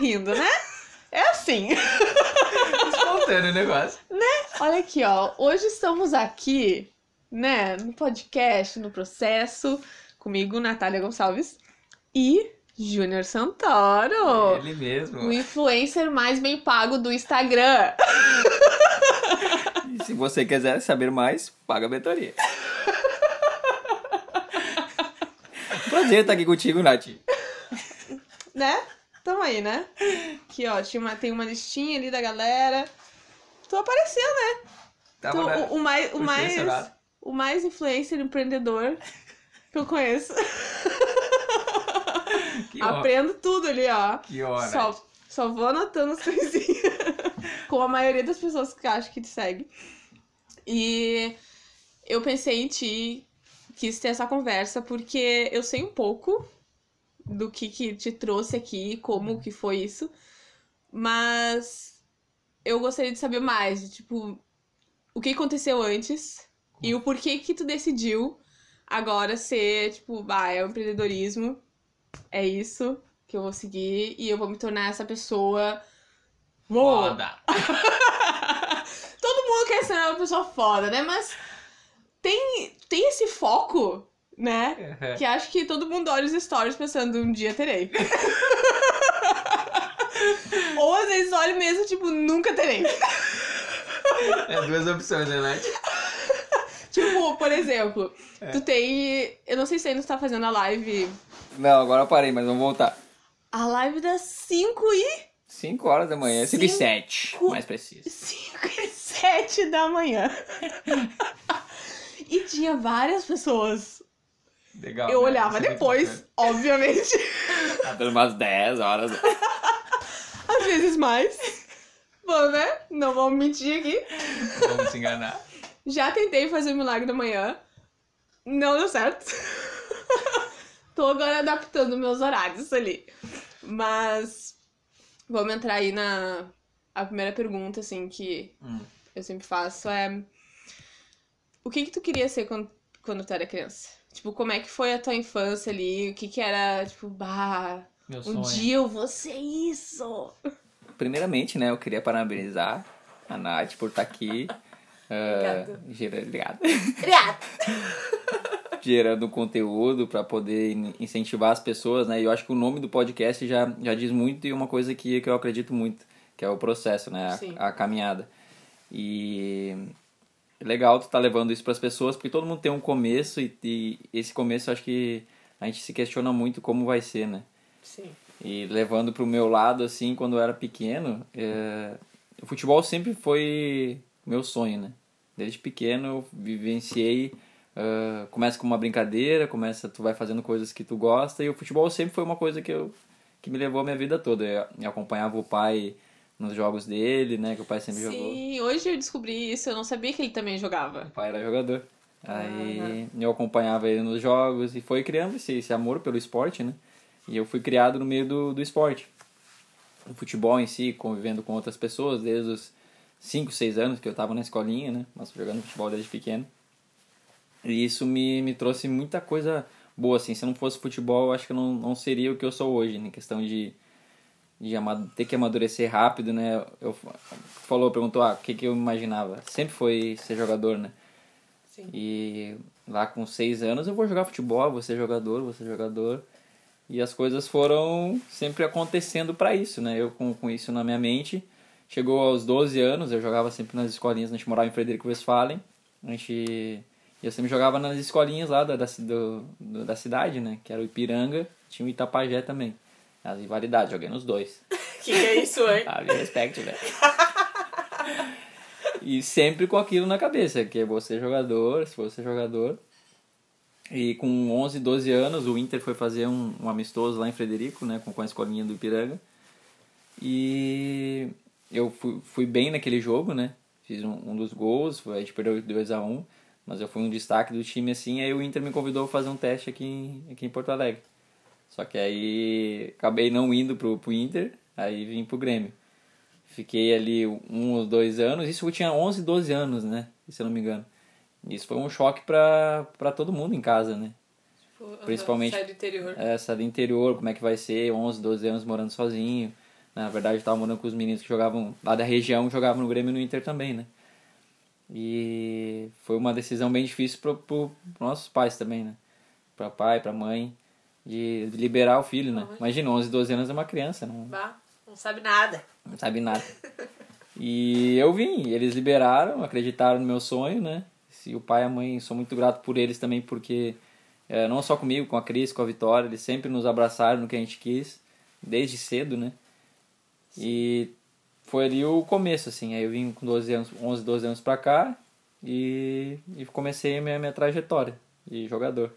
rindo, né? É assim. Espontâneo o negócio. Olha aqui, ó. Hoje estamos aqui, né, no podcast, no processo, comigo, Natália Gonçalves e Júnior Santoro. Ele mesmo. O influencer mais bem pago do Instagram. E se você quiser saber mais, paga a mentoria. Prazer estar aqui contigo, Nath. Né? Tamo aí, né? Aqui, ó, tinha uma, tem uma listinha ali da galera. Tu apareceu, né? Tava Tu- na- o, o mais, o, mais, o mais influencer empreendedor que eu conheço. Aprendo tudo ali, ó. Que honra. Só, só vou anotando as coisinhas. Com a maioria das pessoas que acho que te segue. E eu pensei em ti, quis ter essa conversa, porque eu sei um pouco do que, que te trouxe aqui, como que foi isso. Mas eu gostaria de saber mais, de, tipo, o que aconteceu antes e o porquê que tu decidiu agora ser, tipo, ah, é o empreendedorismo, é isso que eu vou seguir e eu vou me tornar essa pessoa. Foda. Todo mundo quer ser uma pessoa foda, né? Mas tem, tem esse foco, né? Que acho que todo mundo olha os stories pensando, um dia terei. Ou às vezes olha mesmo, tipo, nunca terei. É duas opções, né, Nath? Tipo, por exemplo, É. tu tem. Eu não sei se ainda tu tá fazendo a live. Não, agora eu parei, mas vamos voltar. A live das 5 e. 5 horas da manhã, 5 e Cinco. 7, mais preciso. 5 e 7 da manhã. e tinha várias pessoas. Legal. Eu né? olhava é depois, obviamente. Tá dando umas 10 horas. Às vezes mais. Bom, né? Não vamos mentir aqui. Vamos se enganar. Já tentei fazer o milagre da manhã. Não deu certo. Tô agora adaptando meus horários ali. Mas vamos entrar aí na a primeira pergunta assim que Hum. eu sempre faço é o que que tu queria ser quando, quando tu era criança? Tipo, como é que foi a tua infância ali? O que que era, tipo, bah, Meu um dia eu vou ser isso. Primeiramente, né, eu queria parabenizar a Nath por estar aqui. ah, Obrigado. Obrigada. gerando conteúdo para poder in- incentivar as pessoas, né? E eu acho que o nome do podcast já, já diz muito e uma coisa que, que eu acredito muito, que é o processo, né? Sim. A, a caminhada. E legal tu tá levando isso para as pessoas, porque todo mundo tem um começo e, e esse começo acho que a gente se questiona muito como vai ser, né? Sim. E levando pro meu lado, assim, quando eu era pequeno, é, o futebol sempre foi meu sonho, né? Desde pequeno eu vivenciei, ah, começa com uma brincadeira, começa, tu vai fazendo coisas que tu gosta, e o futebol sempre foi uma coisa que, eu, que me levou a minha vida toda. Eu acompanhava o pai nos jogos dele, né? Que o pai sempre jogou. Sim, hoje eu descobri isso, eu não sabia que ele também jogava. O pai era jogador. Aí eu acompanhava ele nos jogos e foi criando esse, esse amor pelo esporte, né? E eu fui criado no meio do, do esporte. O futebol em si, convivendo com outras pessoas, desde os 5, 6 anos que eu tava na escolinha, né? Mas jogando futebol desde pequeno. E isso me, me trouxe muita coisa boa, assim. Se não fosse futebol, eu acho que eu não, não seria o que eu sou hoje, em questão de, de ter que amadurecer rápido, né? Eu, falou, perguntou, ah, o que, que eu imaginava? Sempre foi ser jogador, né? Sim. E lá com seis anos eu vou jogar futebol, vou ser jogador, vou ser jogador. E as coisas foram sempre acontecendo para isso, né? Eu com, com isso na minha mente. Chegou aos 12 anos, eu jogava sempre nas escolinhas, a gente morava em Frederico Westphalen. A gente... Eu sempre jogava nas escolinhas lá da, da, do- da cidade, né? Que era o Ipiranga, tinha o Itapajé também. As rivalidades, joguei nos dois. Que que é isso, hein? Ah, me respect, velho. E sempre com aquilo na cabeça, que é você jogador, se você jogador. E com 11, 12 anos, o Inter foi fazer um, um amistoso lá em Frederico, né, com, com a escolinha do Ipiranga. E eu fui, fui bem naquele jogo, né? Fiz um, um dos gols, foi, a gente perdeu 2 a 1 mas eu fui um destaque do time assim, aí o Inter me convidou a fazer um teste aqui em, aqui em Porto Alegre. Só que aí acabei não indo pro, pro Inter, aí vim pro Grêmio. Fiquei ali um ou dois anos, isso eu tinha 11, 12 anos, né? Se eu não me engano. Isso foi um choque pra, pra todo mundo em casa, né? Principalmente- Sai do interior. Essa do interior, como é que vai ser, 11, 12 anos morando sozinho. Na verdade, eu tava morando com os meninos que jogavam lá da região, jogavam no Grêmio e no Inter também, né? E foi uma decisão bem difícil para pro, pro nossos pais também, né? Para pai, para mãe, de, liberar o filho, né? Imagina, 11, 12 anos é uma criança, não, bah, não sabe nada. Não sabe nada. e eu vim, eles liberaram, acreditaram no meu sonho, né? E o pai e a mãe, sou muito grato por eles também, porque é, não só comigo, com a Cris, com a Vitória, eles sempre nos abraçaram no que a gente quis, desde cedo, né? Sim. E foi ali o começo, assim. Aí eu vim com 12 anos, 11, 12 anos pra cá e, e comecei a minha, minha trajetória de jogador.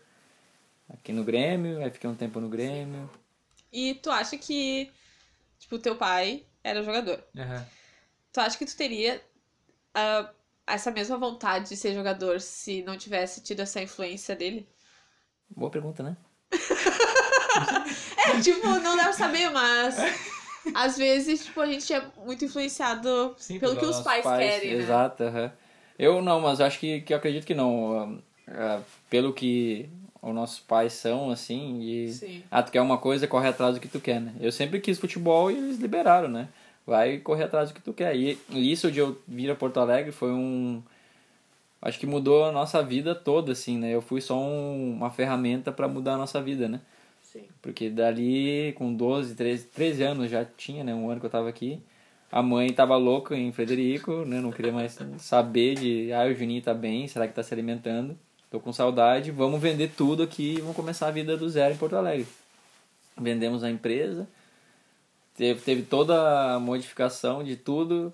Aqui no Grêmio, aí fiquei um tempo no Grêmio. E tu acha que, tipo, teu pai era jogador? Uhum. Tu acha que tu teria uh, essa mesma vontade de ser jogador se não tivesse tido essa influência dele? Boa pergunta, né? é, tipo, não dá pra saber, mas às vezes, tipo, a gente é muito influenciado Sim, pelo que os pais, pais querem, né? Exato, uhum. Eu não, mas acho que, que eu acredito que não. Uh, pelo que os nossos pais são, assim, e... Sim. Ah, tu quer uma coisa, corre atrás do que tu quer, né? Eu sempre quis futebol e eles liberaram, né? Vai correr atrás do que tu quer. E isso de eu vir a Porto Alegre foi um... Acho que mudou a nossa vida toda, assim, né? Eu fui só um, uma ferramenta para mudar a nossa vida, né? Sim. Porque dali, com 12, 13, 13 anos já tinha, né? Um ano que eu tava aqui. A mãe tava louca em Frederico, né? Não queria mais saber de, ah, o Juninho tá bem, será que tá se alimentando? Tô com saudade, vamos vender tudo aqui e vamos começar a vida do zero em Porto Alegre. Vendemos a empresa, teve, teve toda a modificação de tudo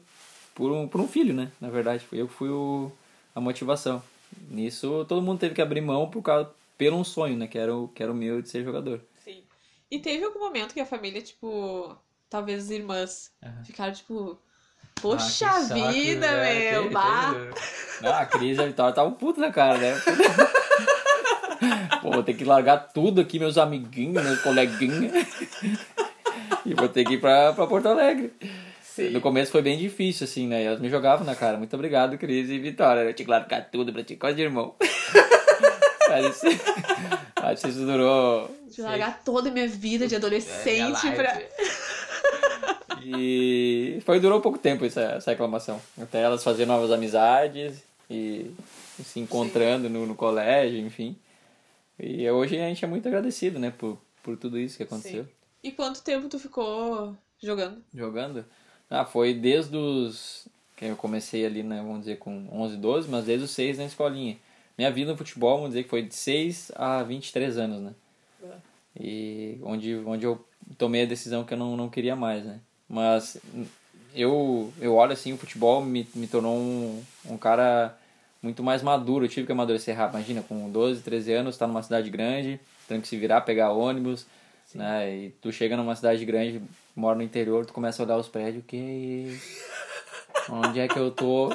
por um, por um filho, né? Na verdade, eu que fui o, a motivação. Nisso, todo mundo teve que abrir mão por causa, pelo um sonho, né? Que era, o, que era o meu de ser jogador. Sim. E teve algum momento que a família, tipo, talvez as irmãs uhum. ficaram, tipo, poxa ah, vida, né? meu, bah. Não, a Cris e a Vitória estavam putos na cara, né? Pô, vou ter que largar tudo aqui, meus amiguinhos, meus coleguinhas. e vou ter que ir pra, pra Porto Alegre. Sim. No começo foi bem difícil, assim, né? Elas me jogavam na cara. Muito obrigado, Cris e Vitória. Eu tinha que largar tudo pra ti, quase de irmão. Mas acho que isso durou. De largar toda a minha vida de adolescente é, pra. E foi durou pouco tempo essa, essa reclamação. Até elas fazer novas amizades e, e se encontrando no, no, colégio, enfim. E hoje a gente é muito agradecido, né, por, por tudo isso que aconteceu. Sim. E quanto tempo tu ficou jogando? Jogando? Ah, foi desde os... que eu comecei ali, né, vamos dizer, com 11, 12, mas desde os 6 na escolinha. Minha vida no futebol, vamos dizer que foi de 6 a 23 anos, né? É. E onde, onde eu tomei a decisão que eu não, não queria mais, né? Mas eu, eu olho assim, o futebol me, me tornou um, um cara muito mais maduro. Eu tive que amadurecer rápido. Imagina, com 12, 13 anos, tá numa cidade grande, tendo que se virar, pegar ônibus, Sim. né? E tu chega numa cidade grande, mora no interior, tu começa a olhar os prédios, que onde é que eu tô?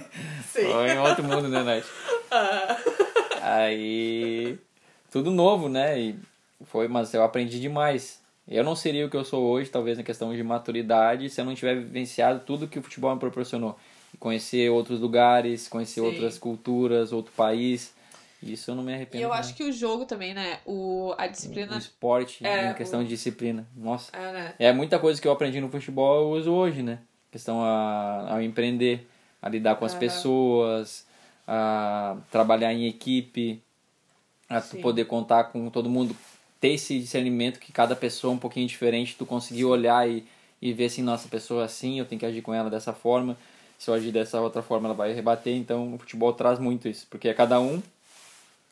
Sim. Tô em outro mundo, né, Nath? Ah. Aí tudo novo, né? E foi, mas eu aprendi demais. Eu não seria o que eu sou hoje, talvez na questão de maturidade, se eu não tiver vivenciado tudo que o futebol me proporcionou. Conhecer outros lugares, conhecer Sim. outras culturas, outro país. Isso eu não me arrependo. E eu acho que o jogo também, né? O, a disciplina. O esporte, é, em questão o... de disciplina. Nossa. É, né? é muita coisa que eu aprendi no futebol eu uso hoje, né? Questão a, a empreender, a lidar com as pessoas, a trabalhar em equipe, a poder contar com todo mundo ter esse discernimento que cada pessoa é um pouquinho diferente, tu conseguir olhar e, e ver assim, nossa, pessoa é assim, eu tenho que agir com ela dessa forma, se eu agir dessa outra forma ela vai rebater, então o futebol traz muito isso, porque é cada um,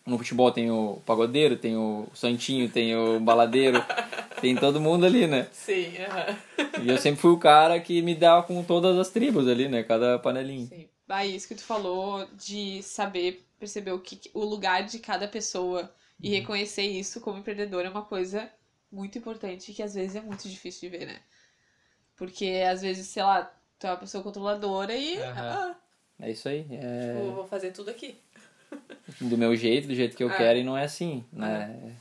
no futebol tem o pagodeiro, tem o santinho, tem o baladeiro, tem todo mundo ali, né? Sim, uh -huh. E eu sempre fui o cara que me dava com todas as tribos ali, né? Cada panelinha. Sim. Ah, isso que tu falou de saber perceber o, que, o lugar de cada pessoa e uhum. reconhecer isso como empreendedor é uma coisa muito importante que às vezes é muito difícil de ver, né? Porque às vezes, sei lá, tu é uma pessoa controladora e. Uhum. Ah, é isso aí. É... Tipo, vou fazer tudo aqui. Do meu jeito, do jeito que eu ah. quero, e não é assim, né? Uhum.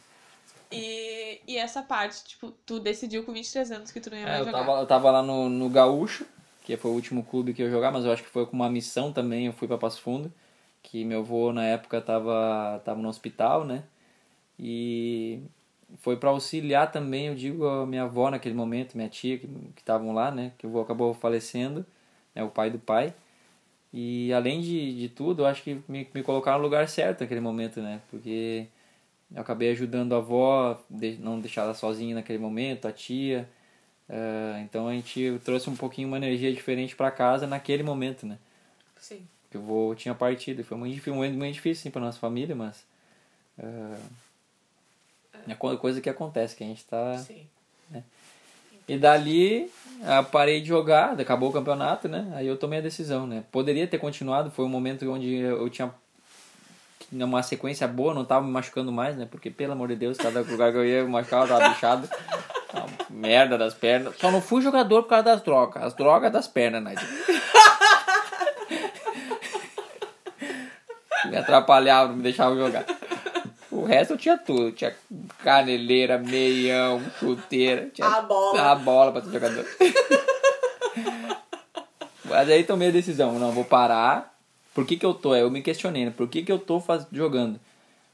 E, e essa parte, tipo, tu decidiu com 23 anos que tu não ia é, mais eu jogar. Tava, eu tava lá no, no Gaúcho, que foi o último clube que eu jogar, mas eu acho que foi com uma missão também, eu fui para Passo Fundo, que meu avô na época tava, tava no hospital, né? E, foi para auxiliar também, eu digo, a minha avó naquele momento, minha tia, que estavam lá, né? Que o acabou falecendo, né, o pai do pai. E além de, de tudo, eu acho que me, me colocaram no lugar certo naquele momento, né? Porque eu acabei ajudando a avó, de, não deixar ela sozinha naquele momento, a tia. Uh, então a gente trouxe um pouquinho uma energia diferente para casa naquele momento, né? Sim. Que o avô tinha partido. Foi muito, momento muito difícil para nossa família, mas. Uh, é coisa que acontece, que a gente tá. Sim. Né? E dali eu parei de jogar, acabou o campeonato, né? Aí eu tomei a decisão, né? Poderia ter continuado, foi um momento onde eu tinha uma sequência boa, não tava me machucando mais, né? Porque, pelo amor de Deus, cada lugar que eu ia, eu machucava, tava bichado. merda das pernas. Só não fui jogador por causa das drogas. As drogas das pernas, né? me atrapalhava, não me deixava jogar. O resto eu tinha tudo. Tinha caneleira, meião, chuteira. Tinha a bola. A bola pra ser jogador. Mas aí tomei a decisão, não, vou parar. Por que que eu tô? Eu me questionei, né? Por que que eu tô faz... jogando?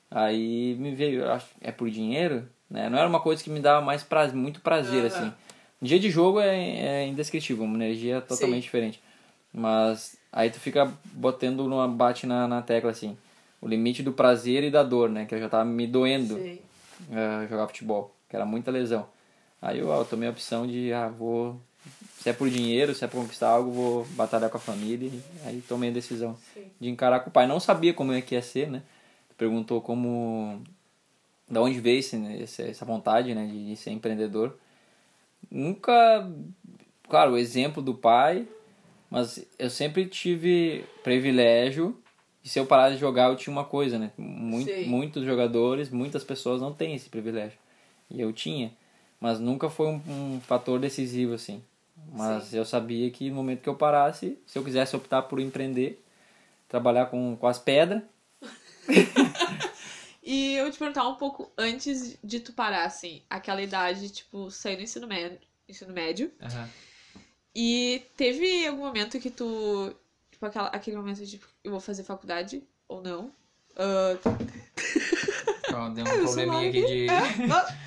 Aí me veio, acho, é por dinheiro? Né? Não era uma coisa que me dava mais muito prazer, uhum. assim. Dia de jogo é, é indescritível, uma energia totalmente Sim. diferente. Mas aí tu fica botando uma bate na, na tecla, assim o limite do prazer e da dor, né? Que eu já tava me doendo uh, jogar futebol, que era muita lesão. Aí eu, eu tomei a opção de, ah, vou. Se é por dinheiro, se é pra conquistar algo, vou batalhar com a família. E aí tomei a decisão Sim. de encarar com o pai. Não sabia como é que ia ser, né? Perguntou como. Da onde veio esse, essa vontade, né? De, de ser empreendedor. Nunca. Claro, o exemplo do pai, mas eu sempre tive privilégio e se eu parar de jogar, eu tinha uma coisa, né? Muito, muitos jogadores, muitas pessoas não têm esse privilégio. E eu tinha. Mas nunca foi um, um fator decisivo, assim. Mas Sim. eu sabia que no momento que eu parasse, se eu quisesse optar por empreender, trabalhar com, com as pedras. e eu te perguntar um pouco antes de tu parar, assim, aquela idade, tipo, sair do ensino médio. Ensino médio. Uhum. E teve algum momento que tu Tipo, aquela, aquele momento de eu vou fazer faculdade ou não. Uh... Oh, deu um probleminha aqui de. É,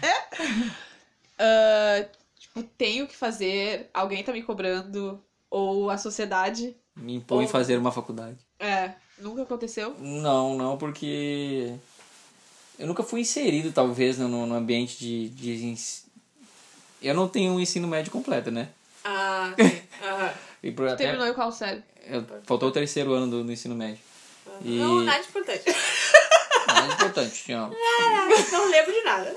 é. Uh, tipo, tenho que fazer, alguém tá me cobrando, ou a sociedade. Me impõe ou... fazer uma faculdade. É, nunca aconteceu? Não, não, porque. Eu nunca fui inserido, talvez, no, no ambiente de, de. Eu não tenho um ensino médio completo, né? Ah, sim. Aham. E por, Terminou em qual série? Eu, faltou o terceiro ano do, do ensino médio. E... Não, nada importante. Nada importante, tinha. Não, não lembro de nada.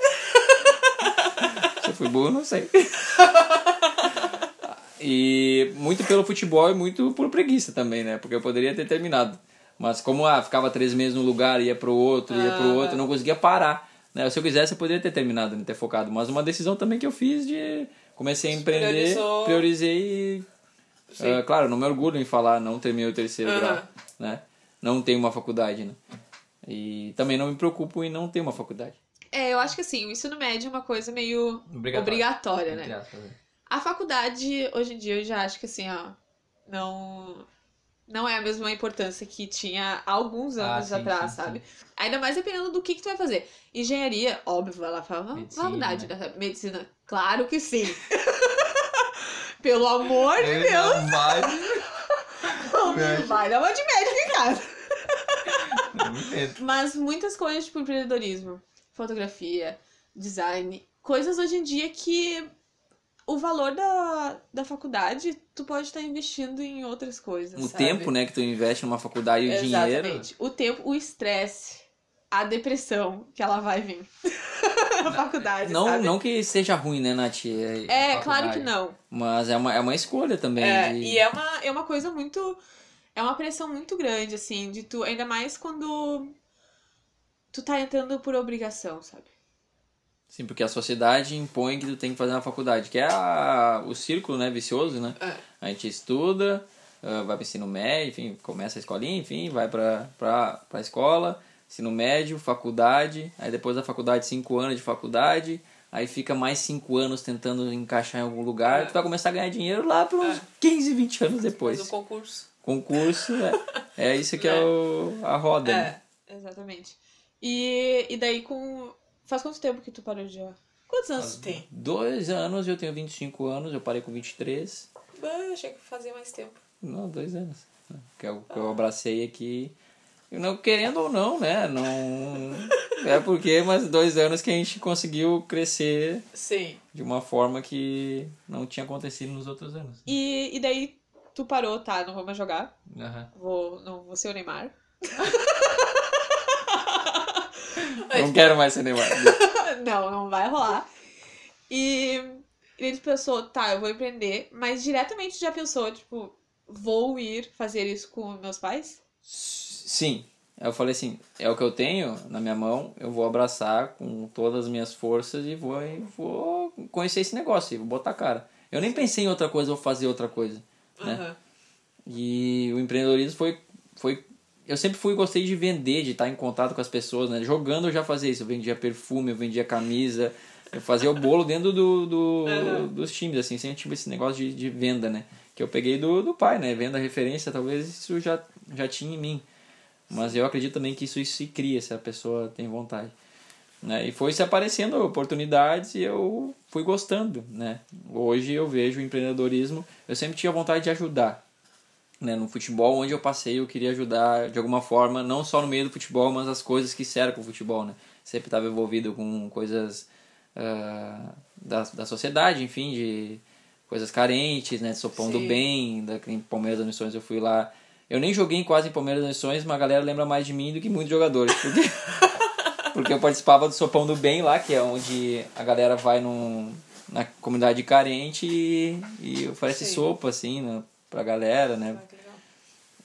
Se eu fui burro, não sei. E muito pelo futebol e muito por preguiça também, né? Porque eu poderia ter terminado. Mas como ah, ficava três meses num lugar, ia pro outro, ia pro outro, não conseguia parar. Né? Se eu quisesse, eu poderia ter terminado, né? ter focado. Mas uma decisão também que eu fiz de... Comecei a empreender, Priorizou... priorizei e Uh, claro, não me orgulho em falar não terminei o terceiro uhum. grau, né? Não tenho uma faculdade, né? E também não me preocupo em não ter uma faculdade. É, eu acho que assim, o ensino médio é uma coisa meio obrigatória, obrigatória né? É. A faculdade, hoje em dia, eu já acho que assim, ó, não não é a mesma importância que tinha há alguns ah, anos ah, sim, atrás, sim, sabe? Sim. Ainda mais dependendo do que, que tu vai fazer. Engenharia, óbvio, vai lá falar, faculdade, né? Medicina, claro que sim. Pelo amor de Ele Deus. Não vai. Não vai dar uma de médico em casa. Mas muitas coisas, tipo empreendedorismo, fotografia, design, coisas hoje em dia que o valor da, da faculdade, tu pode estar investindo em outras coisas. O sabe? tempo, né, que tu investe numa faculdade e o dinheiro. Exatamente. O tempo, o estresse, a depressão que ela vai vir. na faculdade. Não, sabe? não que seja ruim, né, Nath? É, é claro que não. Mas é uma, é uma escolha também. É, de... e é uma, é uma coisa muito. É uma pressão muito grande, assim, de tu. Ainda mais quando tu tá entrando por obrigação, sabe? Sim, porque a sociedade impõe que tu tem que fazer uma faculdade, que é a, o círculo, né, vicioso, né? É. A gente estuda, ah, vai pro ensino médio, enfim, começa a escolinha, enfim, vai pra, pra, pra escola, ensino médio, faculdade, aí depois da faculdade, cinco anos de faculdade, aí fica mais cinco anos tentando encaixar em algum lugar, é. tu vai começar a ganhar dinheiro lá por uns é. 15, 20 anos depois. Mas o concurso. Concurso, é, é isso que é, é o, a roda. É, né? exatamente. E, e daí com Faz quanto tempo que tu parou de jogar? Quantos anos tu tem? Dois anos, eu tenho 25 anos, eu parei com 23. Bah, eu achei que fazia mais tempo. Não, dois anos. Que eu, que eu abracei aqui. Não, querendo ou não, né? Não. É porque, mas dois anos que a gente conseguiu crescer Sim. de uma forma que não tinha acontecido nos outros anos. E, e daí tu parou, tá? Não vou mais jogar. Aham. Vou, não vou ser o Neymar. Não quero mais ser Neymar. não, não vai rolar. E ele pensou, tá, eu vou empreender, mas diretamente já pensou, tipo, vou ir fazer isso com meus pais? Sim. Eu falei assim, é o que eu tenho na minha mão, eu vou abraçar com todas as minhas forças e vou, e vou conhecer esse negócio, e vou botar a cara. Eu nem pensei em outra coisa ou fazer outra coisa, né? E o empreendedorismo foi, foi. Eu sempre fui gostei de vender, de estar em contato com as pessoas, né? Jogando eu já fazia isso. Eu vendia perfume, eu vendia camisa, eu fazia o bolo dentro do, do, dos times, assim, sempre tive esse negócio de, de venda, né? Que eu peguei do, do pai, né? Venda referência, talvez isso já, já tinha em mim. Mas eu acredito também que isso, isso se cria se a pessoa tem vontade. Né? E foi se aparecendo oportunidades e eu fui gostando, né? Hoje eu vejo o empreendedorismo, eu sempre tinha vontade de ajudar, né? No futebol, onde eu passei, eu queria ajudar de alguma forma, não só no meio do futebol, mas as coisas que cercam o futebol, né? Sempre estava envolvido com coisas ah, da, da sociedade, enfim, de coisas carentes, né? Sopão do Sim. bem, da, Palmeiras das Missões eu fui lá. Eu nem joguei quase em Palmeiras Missões, mas a galera lembra mais de mim do que muitos jogadores. Porque, porque eu participava do Sopão do Bem lá, que é onde a galera vai num, na comunidade carente e, e oferece Sim. sopa, assim, né, pra galera, né? Ah.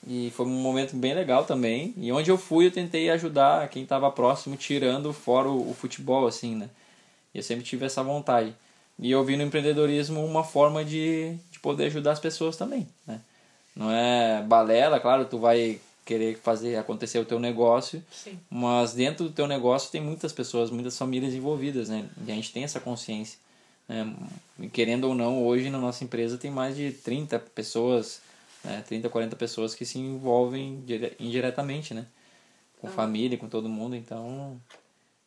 E foi um momento bem legal também. E onde eu fui, eu tentei ajudar quem estava próximo, tirando fora o, o futebol, assim, né? E eu sempre tive essa vontade. E eu vi no empreendedorismo uma forma de, de poder ajudar as pessoas também, né? Não é balela, claro, tu vai querer fazer acontecer o teu negócio, Sim. mas dentro do teu negócio tem muitas pessoas, muitas famílias envolvidas, né? E a gente tem essa consciência. Né? Querendo ou não, hoje na nossa empresa tem mais de 30 pessoas, né? 30, 40 pessoas que se envolvem dire- indiretamente, né? Com Ah. família, com todo mundo, então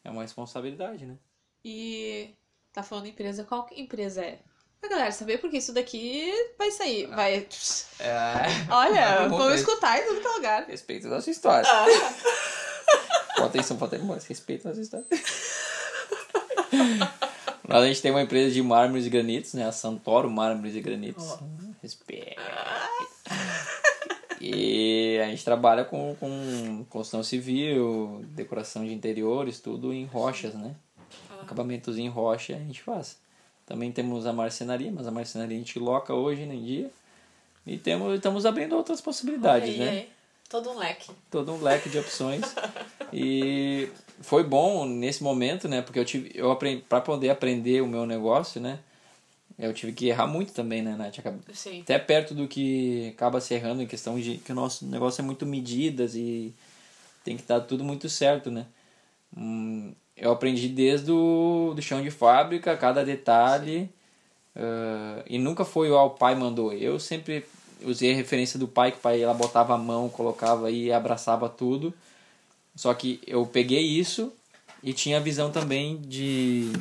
é uma responsabilidade, né? E tá falando empresa, qual empresa é? Pra galera saber, porque isso daqui vai sair, vai... É... Olha, Vamos escutar em todo que é lugar. Respeito a nossa história. Ah, Presta atenção, presta atenção, respeito a nossa história. Nós a gente tem uma empresa de mármores e granitos, né? A Santoro Mármores e Granitos. Respeito. E a gente trabalha com, com construção civil, decoração de interiores, tudo em rochas, né? Acabamentos em rocha a gente faz. Também temos a marcenaria, mas a marcenaria a gente loca hoje em dia. E temos, estamos abrindo outras possibilidades, aí, né? aí. Todo um leque. todo um leque de opções. e foi bom nesse momento, né? Porque eu tive, eu aprendi, para poder aprender o meu negócio, né? Eu tive que errar muito também, né, Nath? Sim. Até perto do que acaba se errando em questão de que o nosso negócio é muito medidas e tem que estar tudo muito certo, né? Hum, eu aprendi desde o do chão de fábrica, cada detalhe. ah, e nunca foi o pai mandou. Eu sempre usei a referência do pai, que o pai ela botava a mão, colocava e abraçava tudo. Só que eu peguei isso e tinha a visão também de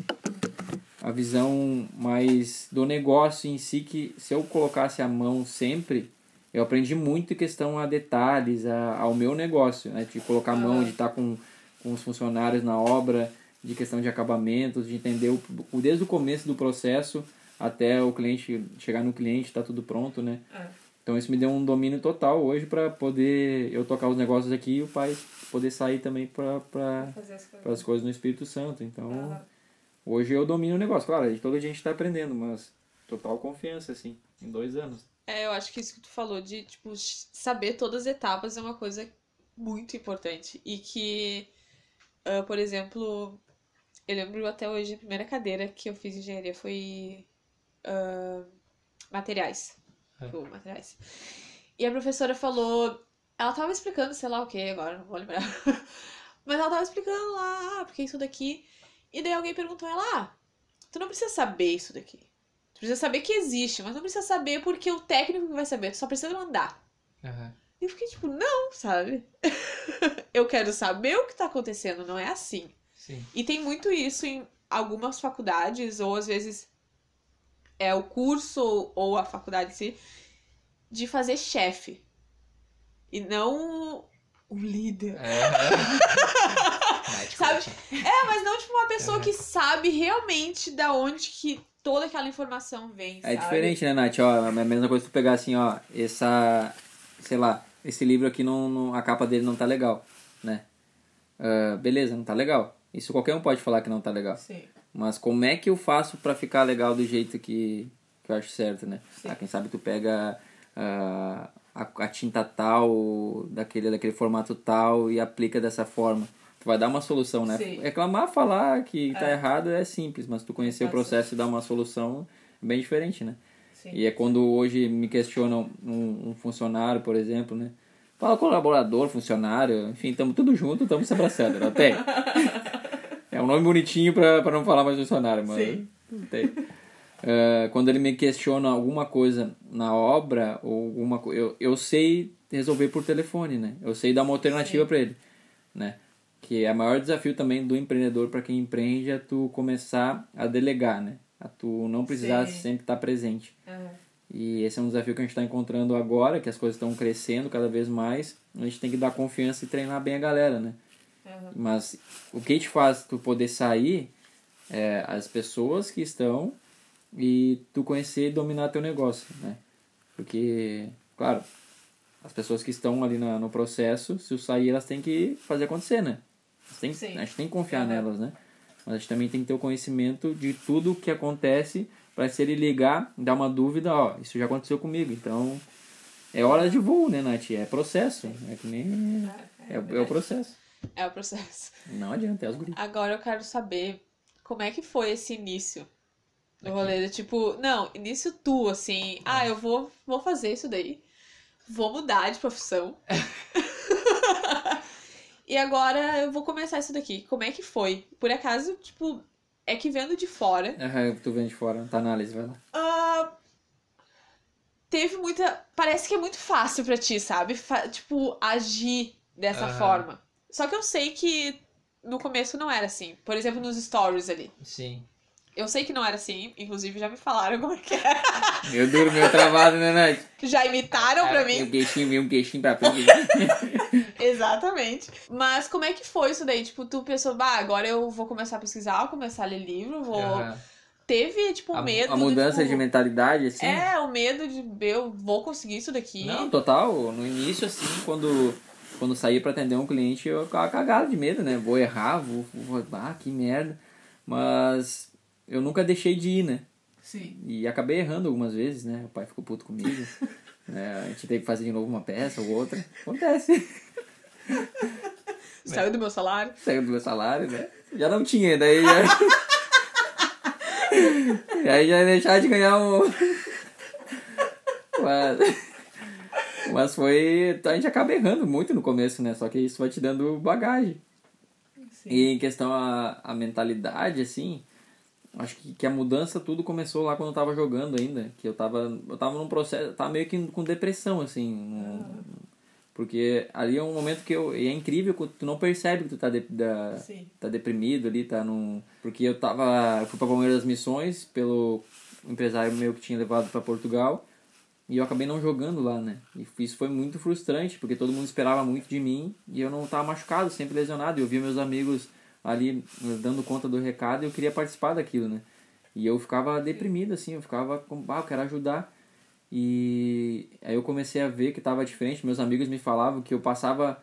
a visão mais do negócio em si que se eu colocasse a mão sempre eu aprendi muito em questão a detalhes a, ao meu negócio né de colocar a mão de estar com, com os funcionários na obra de questão de acabamentos de entender o, o desde o começo do processo até o cliente chegar no cliente está tudo pronto né É. então isso me deu um domínio total hoje para poder eu tocar os negócios aqui e o pai poder sair também para Fazer as coisas. para as coisas no Espírito Santo então. Hoje eu domino o negócio. Claro, toda a gente está aprendendo, mas total confiança, assim, em dois anos. É, eu acho que isso que tu falou de, tipo, saber todas as etapas é uma coisa muito importante. E que, ah, por exemplo, eu lembro até hoje, a primeira cadeira que eu fiz engenharia foi ah, materiais. É. Tipo, materiais. E a professora falou, ela tava explicando, sei lá o que agora, não vou lembrar. Mas ela tava explicando lá, ah, porque isso daqui. E daí alguém perguntou ela, ah, tu não precisa saber isso daqui. Tu precisa saber que existe, mas não precisa saber porque o técnico vai saber, tu só precisa mandar. E eu fiquei tipo, não, sabe? eu quero saber o que tá acontecendo, não é assim. Sim. E tem muito isso em algumas faculdades, ou às vezes é o curso ou a faculdade em si, de fazer chefe. E não o líder. É. Night Sabe? É, mas não tipo uma pessoa que sabe realmente da onde que toda aquela informação vem, É sabe? diferente, né, Nath? Ó, é a mesma coisa que tu pegar assim, ó, essa. Sei lá, esse livro aqui, não, não- a capa dele não tá legal, né? Ah, beleza, não tá legal. Isso qualquer um pode falar que não tá legal. Sim. Mas como é que eu faço pra ficar legal do jeito que, que eu acho certo, né? Sim. Ah, quem sabe tu pega ah, a, a tinta tal, daquele, daquele formato tal e aplica dessa forma. Tu vai dar uma solução, né? Sim. Reclamar, falar que tá É. errado é simples, mas tu conhecer o Pode ser. processo e dar uma solução é bem diferente, né? Sim. E é quando hoje me questionam um, um funcionário, por exemplo, né? Fala colaborador, funcionário, enfim, estamos tudo junto, estamos se abraçando, não tem? É um nome bonitinho pra não falar mais funcionário, mas Sim. não tem. Eh, quando ele me questiona alguma coisa na obra, ou alguma eu, eu sei resolver por telefone, né? Eu sei dar uma alternativa para ele, né? Que é o maior desafio também do empreendedor para quem empreende é tu começar a delegar, né? A tu não precisar Sim. sempre estar presente. É. E esse é um desafio que a gente está encontrando agora, que as coisas estão crescendo cada vez mais. A gente tem que dar confiança e treinar bem a galera, né? Aham. Mas o que te faz tu poder sair é as pessoas que estão e tu conhecer e dominar teu negócio, né? Porque, claro, as pessoas que estão ali na, no processo, se eu sair, elas têm que fazer acontecer, né? Sim. a gente tem que confiar Aham. nelas, né? Mas a gente também tem que ter o conhecimento de tudo o que acontece para se ele ligar, dar uma dúvida, ó, isso já aconteceu comigo, então é hora de voo, né, Nath? É processo, é que nem... É, é o processo. É o processo. Não adianta, é os guris. Agora eu quero saber como é que foi esse início do Aqui. rolê. Tipo, não, início tu, assim, ah, eu vou, vou fazer isso daí. Vou mudar de profissão. e agora eu vou começar isso daqui. Como é que foi? Por acaso, tipo, é que vendo de fora, Aham, tu vem de fora, tá análise, vai lá. ah, teve muita. Parece que é muito fácil pra ti, sabe? Fa- tipo, agir dessa Aham. forma. Só que eu sei que no começo não era assim. Por exemplo, nos stories ali. Sim. Eu sei que não era assim, inclusive já me falaram como é que é. Meu duro, meu travado, né, Nath? Já imitaram pra Tem um mim. queixinho, veio um queixinho pra frente. Exatamente. Mas como é que foi isso daí? Tipo, tu pensou, bah, agora eu vou começar a pesquisar, vou começar a ler livro, vou. Aham. Teve, tipo, a, medo. a mudança de tipo, mentalidade, assim. É, o medo de eu vou conseguir isso daqui. Não, total. No início, assim, quando, quando saía pra atender um cliente, eu ficava cagado de medo, né? Vou errar, vou, vou. Ah, que merda. Mas eu nunca deixei de ir, né? Sim. E acabei errando algumas vezes, né? O pai ficou puto comigo. né? A gente teve que fazer de novo uma peça ou outra. Acontece. Saiu do meu salário. Saiu do meu salário, né? Já não tinha, daí já... e aí já ia deixar de ganhar um... Mas... Mas foi... A gente acaba errando muito no começo, né? Só que isso vai te dando bagagem. E em questão a, a mentalidade, assim... Acho que, que a mudança tudo começou lá quando eu tava jogando ainda. Que eu tava... Eu tava num processo... Tava meio que com depressão, assim. num- Porque ali é um momento que eu... E é incrível que tu não percebe que tu tá... De, da, tá deprimido ali, tá num... Porque eu tava... Eu fui pra Palmeiras das Missões pelo empresário meu que tinha levado pra Portugal. E eu acabei não jogando lá, né? E isso foi muito frustrante, porque todo mundo esperava muito de mim e eu não tava machucado, sempre lesionado. E eu via meus amigos ali eh, dando conta do recado e eu queria participar daquilo, né? E eu ficava deprimido, assim, eu ficava com, ah, eu quero ajudar. E aí eu comecei a ver que tava diferente. Meus amigos me falavam que eu passava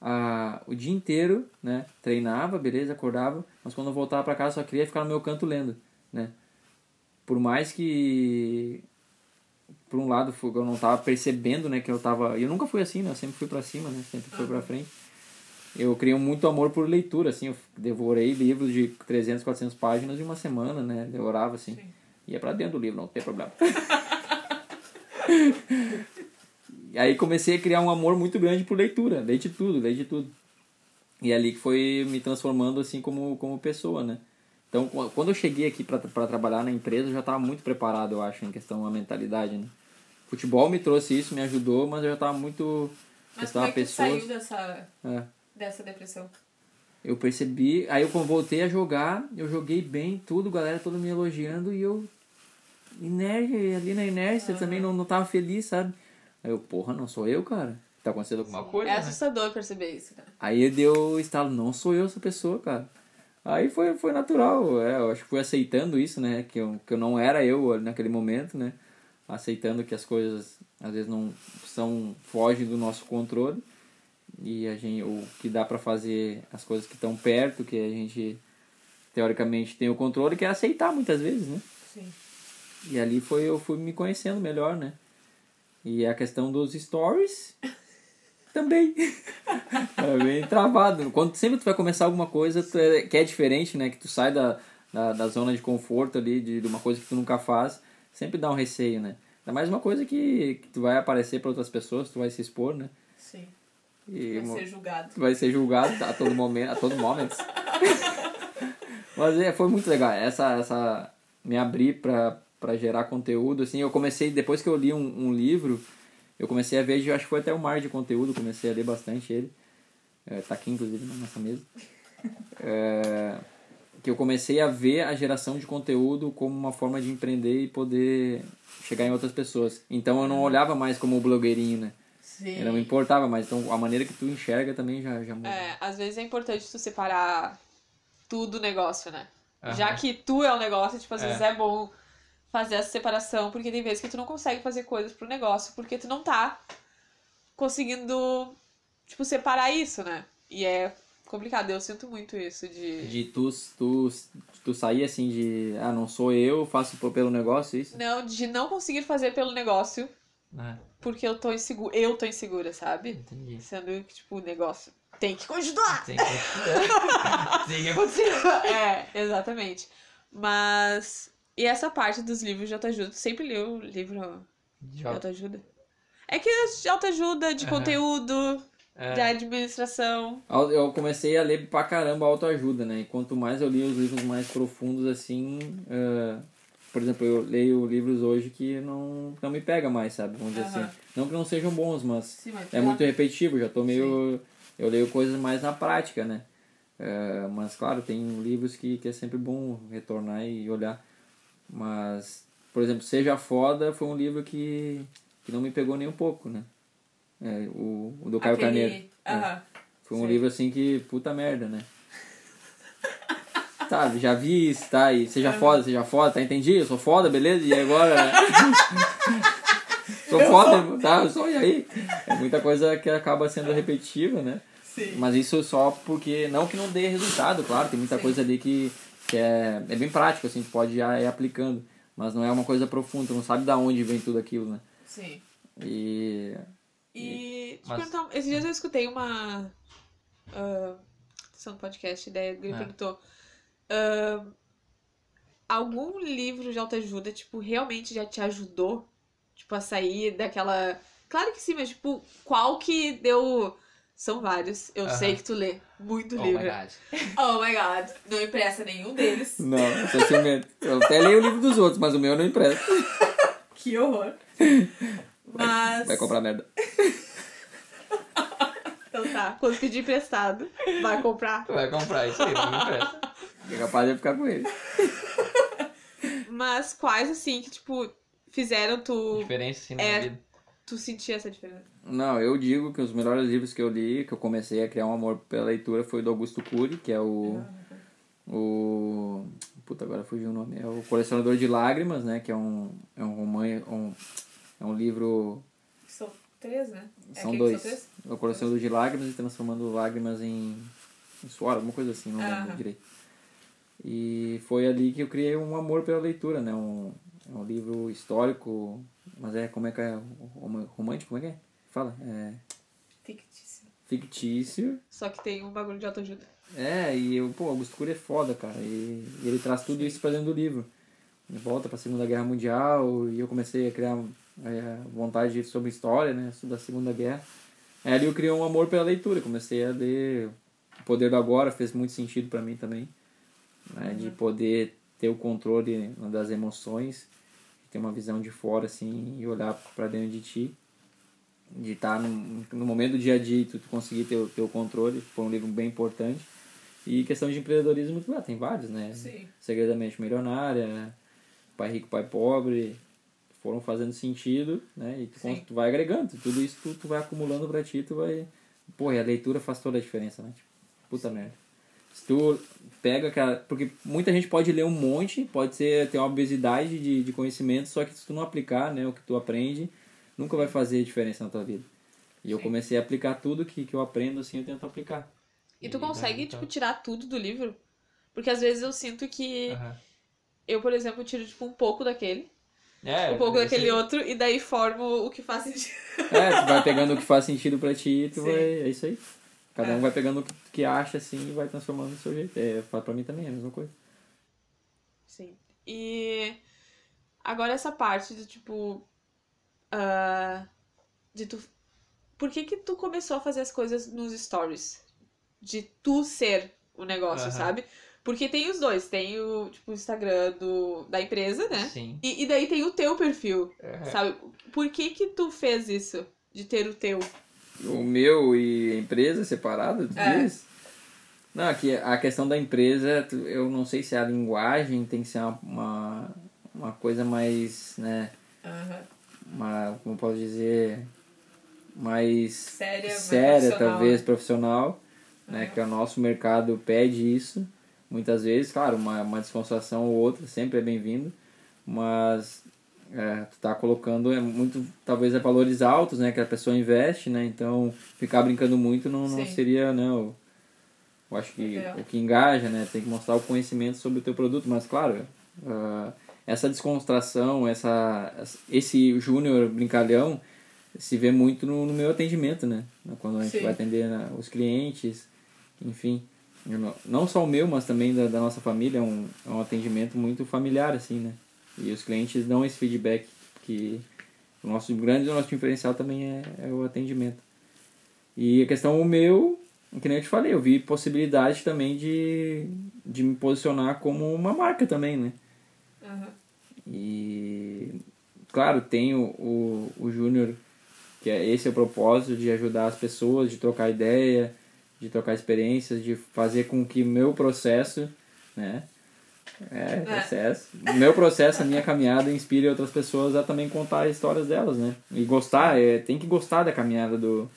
ah, o dia inteiro, né? Treinava, beleza, acordava, mas quando eu voltava para casa só queria ficar no meu canto lendo, né? Por mais que por um lado eu não tava percebendo, né, que eu tava, eu nunca fui assim, né? Eu sempre fui para cima, né? Sempre fui para frente. Eu criei muito amor por leitura, assim, eu devorei livros de 300, 400 páginas em uma semana, né? Devorava assim. Sim. Ia para dentro do livro, não tem problema. E aí comecei a criar um amor muito grande por leitura, leite tudo, leite tudo. E é ali que foi me transformando assim como, como pessoa, né? Então, qu- quando eu cheguei aqui para trabalhar na empresa, eu já estava muito preparado, eu acho, em questão da mentalidade, né? Futebol me trouxe isso, me ajudou, mas eu já estava muito... Mas como é pessoas... saiu dessa, É. dessa depressão? eu percebi, aí eu voltei a jogar, eu joguei bem, tudo, galera toda me elogiando e eu inércia, ali na inércia também não, não tava feliz, sabe? Aí eu, porra, não sou eu, cara. Tá acontecendo alguma coisa, É né? assustador perceber isso, cara. Aí deu o estalo, não sou eu essa pessoa, cara. Aí foi, foi natural, é, eu acho que fui aceitando isso, né? Que eu, que eu não era eu ali naquele momento, né? Aceitando que as coisas às vezes não são, fogem do nosso controle. E a gente, o que dá pra fazer, as coisas que estão perto, que a gente teoricamente tem o controle, que é aceitar muitas vezes, né? Sim. E ali foi eu fui me conhecendo melhor, né? E a questão dos stories também. é bem travado. Quando sempre tu vai começar alguma coisa tu é- que é diferente, né? Que tu sai da, da, da zona de conforto ali, de, de uma coisa que tu nunca faz, sempre dá um receio, né? Ainda mais uma coisa que, que tu vai aparecer para outras pessoas, tu vai se expor, né? E Vai ser julgado. vai ser julgado a todo momento, a todo momento. Mas é, foi muito legal. Essa, essa me abrir pra, pra gerar conteúdo, assim, eu comecei, depois que eu li um, um livro, eu comecei a ver, eu acho que foi até o mar de conteúdo, comecei a ler bastante ele. É, tá aqui, inclusive, na nossa mesa. É, que eu comecei a ver a geração de conteúdo como uma forma de empreender e poder chegar em outras pessoas. Então eu não olhava mais como o blogueirinho, né? Sim. Eu não me importava mais. Então a maneira que tu enxerga também já, já muda. É, às vezes é importante tu separar tudo do negócio, né? Aham. Já que tu é o negócio, tipo, às É. vezes é bom fazer essa separação, porque tem vezes que tu não consegue fazer coisas pro negócio, porque tu não tá conseguindo, tipo, separar isso, né? E é complicado, eu sinto muito isso de... De tu, tu, tu sair assim de, ah, não sou eu, faço pelo negócio, isso? Não, de não conseguir fazer pelo negócio, Ah, porque eu tô insegura, eu tô insegura, sabe? entendi. Sendo que, tipo, o negócio tem que continuar! Tem que, tem que acontecer. é, exatamente. Mas. E essa parte dos livros de autoajuda, sempre leu livro de autoajuda? É que de autoajuda, de Aham. conteúdo, É. de administração. Eu comecei a ler pra caramba autoajuda, né? E quanto mais eu li os livros mais profundos, assim... ah, por exemplo, eu leio livros hoje que não, não me pega mais, sabe? Vamos dizer Aham. assim. Não que não sejam bons, mas Sim, mas é muito repetitivo, já tô meio. Eu leio coisas mais na prática, né? É, mas claro, tem livros que, que é sempre bom retornar e olhar. Mas, por exemplo, Seja Foda foi um livro que, que não me pegou nem um pouco, né? É, o, o do Caio Aquele- Carneiro. É. Foi um livro assim que, puta merda, né? Sabe, já vi isso, tá? E seja foda, seja foda, tá? Entendi? Eu sou foda, beleza? E agora. sou foda, tá? Eu sou, e aí? É muita coisa que acaba sendo repetitiva, né? Sim. Mas isso só porque. Não que não dê resultado, claro, tem muita Sim. coisa ali que, que é, é bem prático, assim, pode já ir aplicando. Mas não é uma coisa profunda, tu não sabe da onde vem tudo aquilo, né? Sim. E. E. Mas- perguntar, esses dias eu escutei uma. Uh, no podcast, daí alguém É. perguntou. Ah, algum livro de autoajuda, tipo, realmente já te ajudou? Tipo, a sair daquela. Claro que sim, mas tipo, qual que deu. São vários. Eu Aham. sei que tu lê muito Oh livro. my god. Oh my god. Não empresta nenhum deles. Não, eu. Eu até leio o livro dos outros, mas o meu eu não empresto. Que horror. Mas. Vai comprar merda. Então tá. Quando pedir emprestado, vai comprar. Vai comprar isso aí, não empresta. É capaz de ficar com ele. Mas quais, assim, que, tipo, fizeram tu, Diferença assim na É. vida. tu sentir essa diferença? Não, eu digo que os melhores livros que eu li, que eu comecei a criar um amor pela leitura, foi do Augusto Cury, que é o. O. Puta, agora fugiu o nome. É o Colecionador de Lágrimas, né? Que é um, é um romance. Um, é um livro. São três, né? É São dois. três? É o Colecionador de Lágrimas e transformando lágrimas em, em suor, alguma coisa assim, não lembro direito. E foi ali que eu criei um amor pela leitura, né? Um, é um livro histórico, mas é, como é que é? Rom- Romântico, como é que é? Fala, é Fictício. fictício. Só que tem um bagulho de autoajuda. É, e eu, pô, Augusto Cury é foda, cara. E, e ele traz tudo isso pra dentro do livro. Ele volta pra Segunda Guerra Mundial e eu comecei a criar é, vontade sobre história, né? Da Segunda Guerra. Aí ali eu criei um amor pela leitura. Comecei a ler O Poder do Agora, fez muito sentido pra mim também. Né? De poder ter o controle das emoções, ter uma visão de fora, assim, e olhar pra dentro de ti. De estar no, no momento do dia a dia e tu conseguir ter, o- ter o controle. Foi um livro bem importante. E questão de empreendedorismo, ah, tem vários, né? Sim. Segredamente Milionária, Pai Rico, Pai Pobre, foram fazendo sentido, né? E tu, tu vai agregando, tudo isso tu, tu vai acumulando pra ti, tu vai... Pô, e a leitura faz toda a diferença, né? Tipo, puta merda. Se tu pega aquela... Porque muita gente pode ler um monte, pode ser ter uma obesidade de, de conhecimento, só que se tu não aplicar, né, o que tu aprende, nunca vai fazer diferença na tua vida. E eu Sim. comecei a aplicar tudo que, que eu aprendo, assim, eu tento aplicar. E tu daí, consegue, tá. tipo, tirar tudo do livro? Porque às vezes eu sinto que Aham. eu, por exemplo, tiro, tipo, um pouco daquele, É, um pouco esse- daquele outro, e daí formo o que faz sentido. É, tu vai pegando o que faz sentido pra ti e tu Sim. vai. É isso aí. Cada É. um vai pegando o que, acha assim e vai transformando do seu jeito. É, pra mim também é a mesma coisa. Sim. E agora essa parte de tipo. ah, de tu. Por que que tu começou a fazer as coisas nos stories? De tu ser o negócio, sabe? Porque tem os dois. Tem o, tipo, o Instagram do, da empresa, né? Sim. E, e daí tem o teu perfil, sabe? Por que que tu fez isso? De ter o teu? O meu e a empresa separado, tu É. diz? Não, aqui a questão da empresa, eu não sei se a linguagem tem que ser uma, uma, uma coisa mais, né, Aham. uma, como posso dizer, mais Séria, mais séria, profissional, talvez né? profissional, né? Aham. Que o nosso mercado pede isso. Muitas vezes, claro, uma, uma descontração ou outra sempre é bem-vindo, mas é, tu tá colocando é muito, talvez é valores altos, né? Que a pessoa investe, né? Então ficar brincando muito não, não Sim. seria, né? O, eu acho que Ideal. o que engaja, né? Tem que mostrar o conhecimento sobre o teu produto, mas claro, ah, essa descontração, essa, esse júnior brincalhão se vê muito no, no meu atendimento, né? Quando a gente Sim. vai atender né, os clientes, enfim. Não só o meu, mas também da, da nossa família, é um, é um atendimento muito familiar, assim, né? E os clientes dão esse feedback que o nosso grande o nosso diferencial também é, é o atendimento. E a questão o meu, que nem eu te falei, eu vi possibilidade também de, de me posicionar como uma marca também, né? Aham. E claro, tem o, o, o Júnior, que é esse é o propósito de ajudar as pessoas, de trocar ideia, de trocar experiências, de fazer com que o meu processo, né? É, processo. O meu processo, a minha caminhada inspire outras pessoas a também contar as histórias delas, né? E gostar, é, tem que gostar da caminhada do,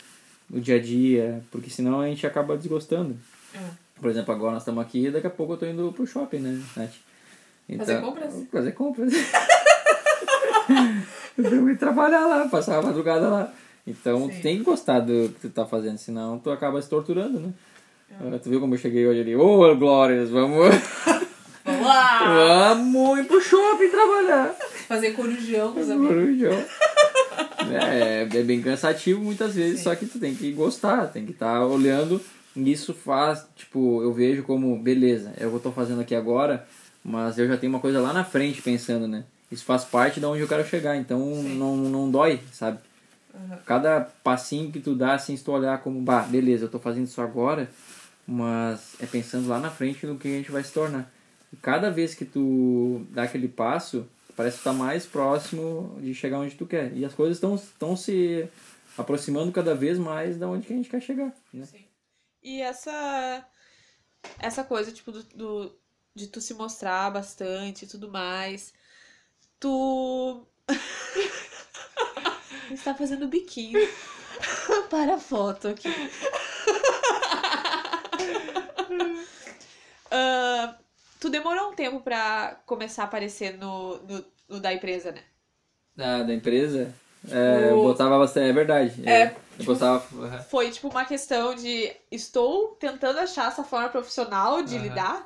do dia a dia, porque senão a gente acaba desgostando. É. Por exemplo, agora nós estamos aqui e daqui a pouco eu tô indo pro shopping, né, Nath? Fazer compras? Fazer compras. eu tenho que trabalhar lá, passar a madrugada lá. Então Sim. tu tem que gostar do que tu tá fazendo, senão tu acaba se torturando, né? Ah, Tu viu como eu cheguei hoje ali? Ô, Glórias, vamos, Vamos ir pro shopping trabalhar. Fazer corujão com os amigos. Corujão. É, é bem cansativo muitas vezes, Sim. só que tu tem que gostar, tem que estar olhando. E isso faz, tipo, eu vejo como, beleza, é eu tô fazendo aqui agora, mas eu já tenho uma coisa lá na frente pensando, né? Isso faz parte de onde eu quero chegar, então Sim. não, não dói, sabe? Aham. Cada passinho que tu dá, assim, se tu olhar como, bah, beleza, eu tô fazendo isso agora, mas é pensando lá na frente no que a gente vai se tornar. E cada vez que tu dá aquele passo, parece que tá mais próximo de chegar onde tu quer. E as coisas estão estão se aproximando cada vez mais da onde que a gente quer chegar, né? Sim. E essa essa coisa, tipo, do, do- de tu se mostrar bastante e tudo mais. Tu. está fazendo biquinho para a foto aqui. Ah, tu demorou um tempo pra começar a aparecer no, no, no da empresa, né? Da, da empresa, é, eu O- botava bastante, é verdade. É, eu, eu botava... Foi tipo uma questão de estou tentando achar essa forma profissional de Aham. lidar.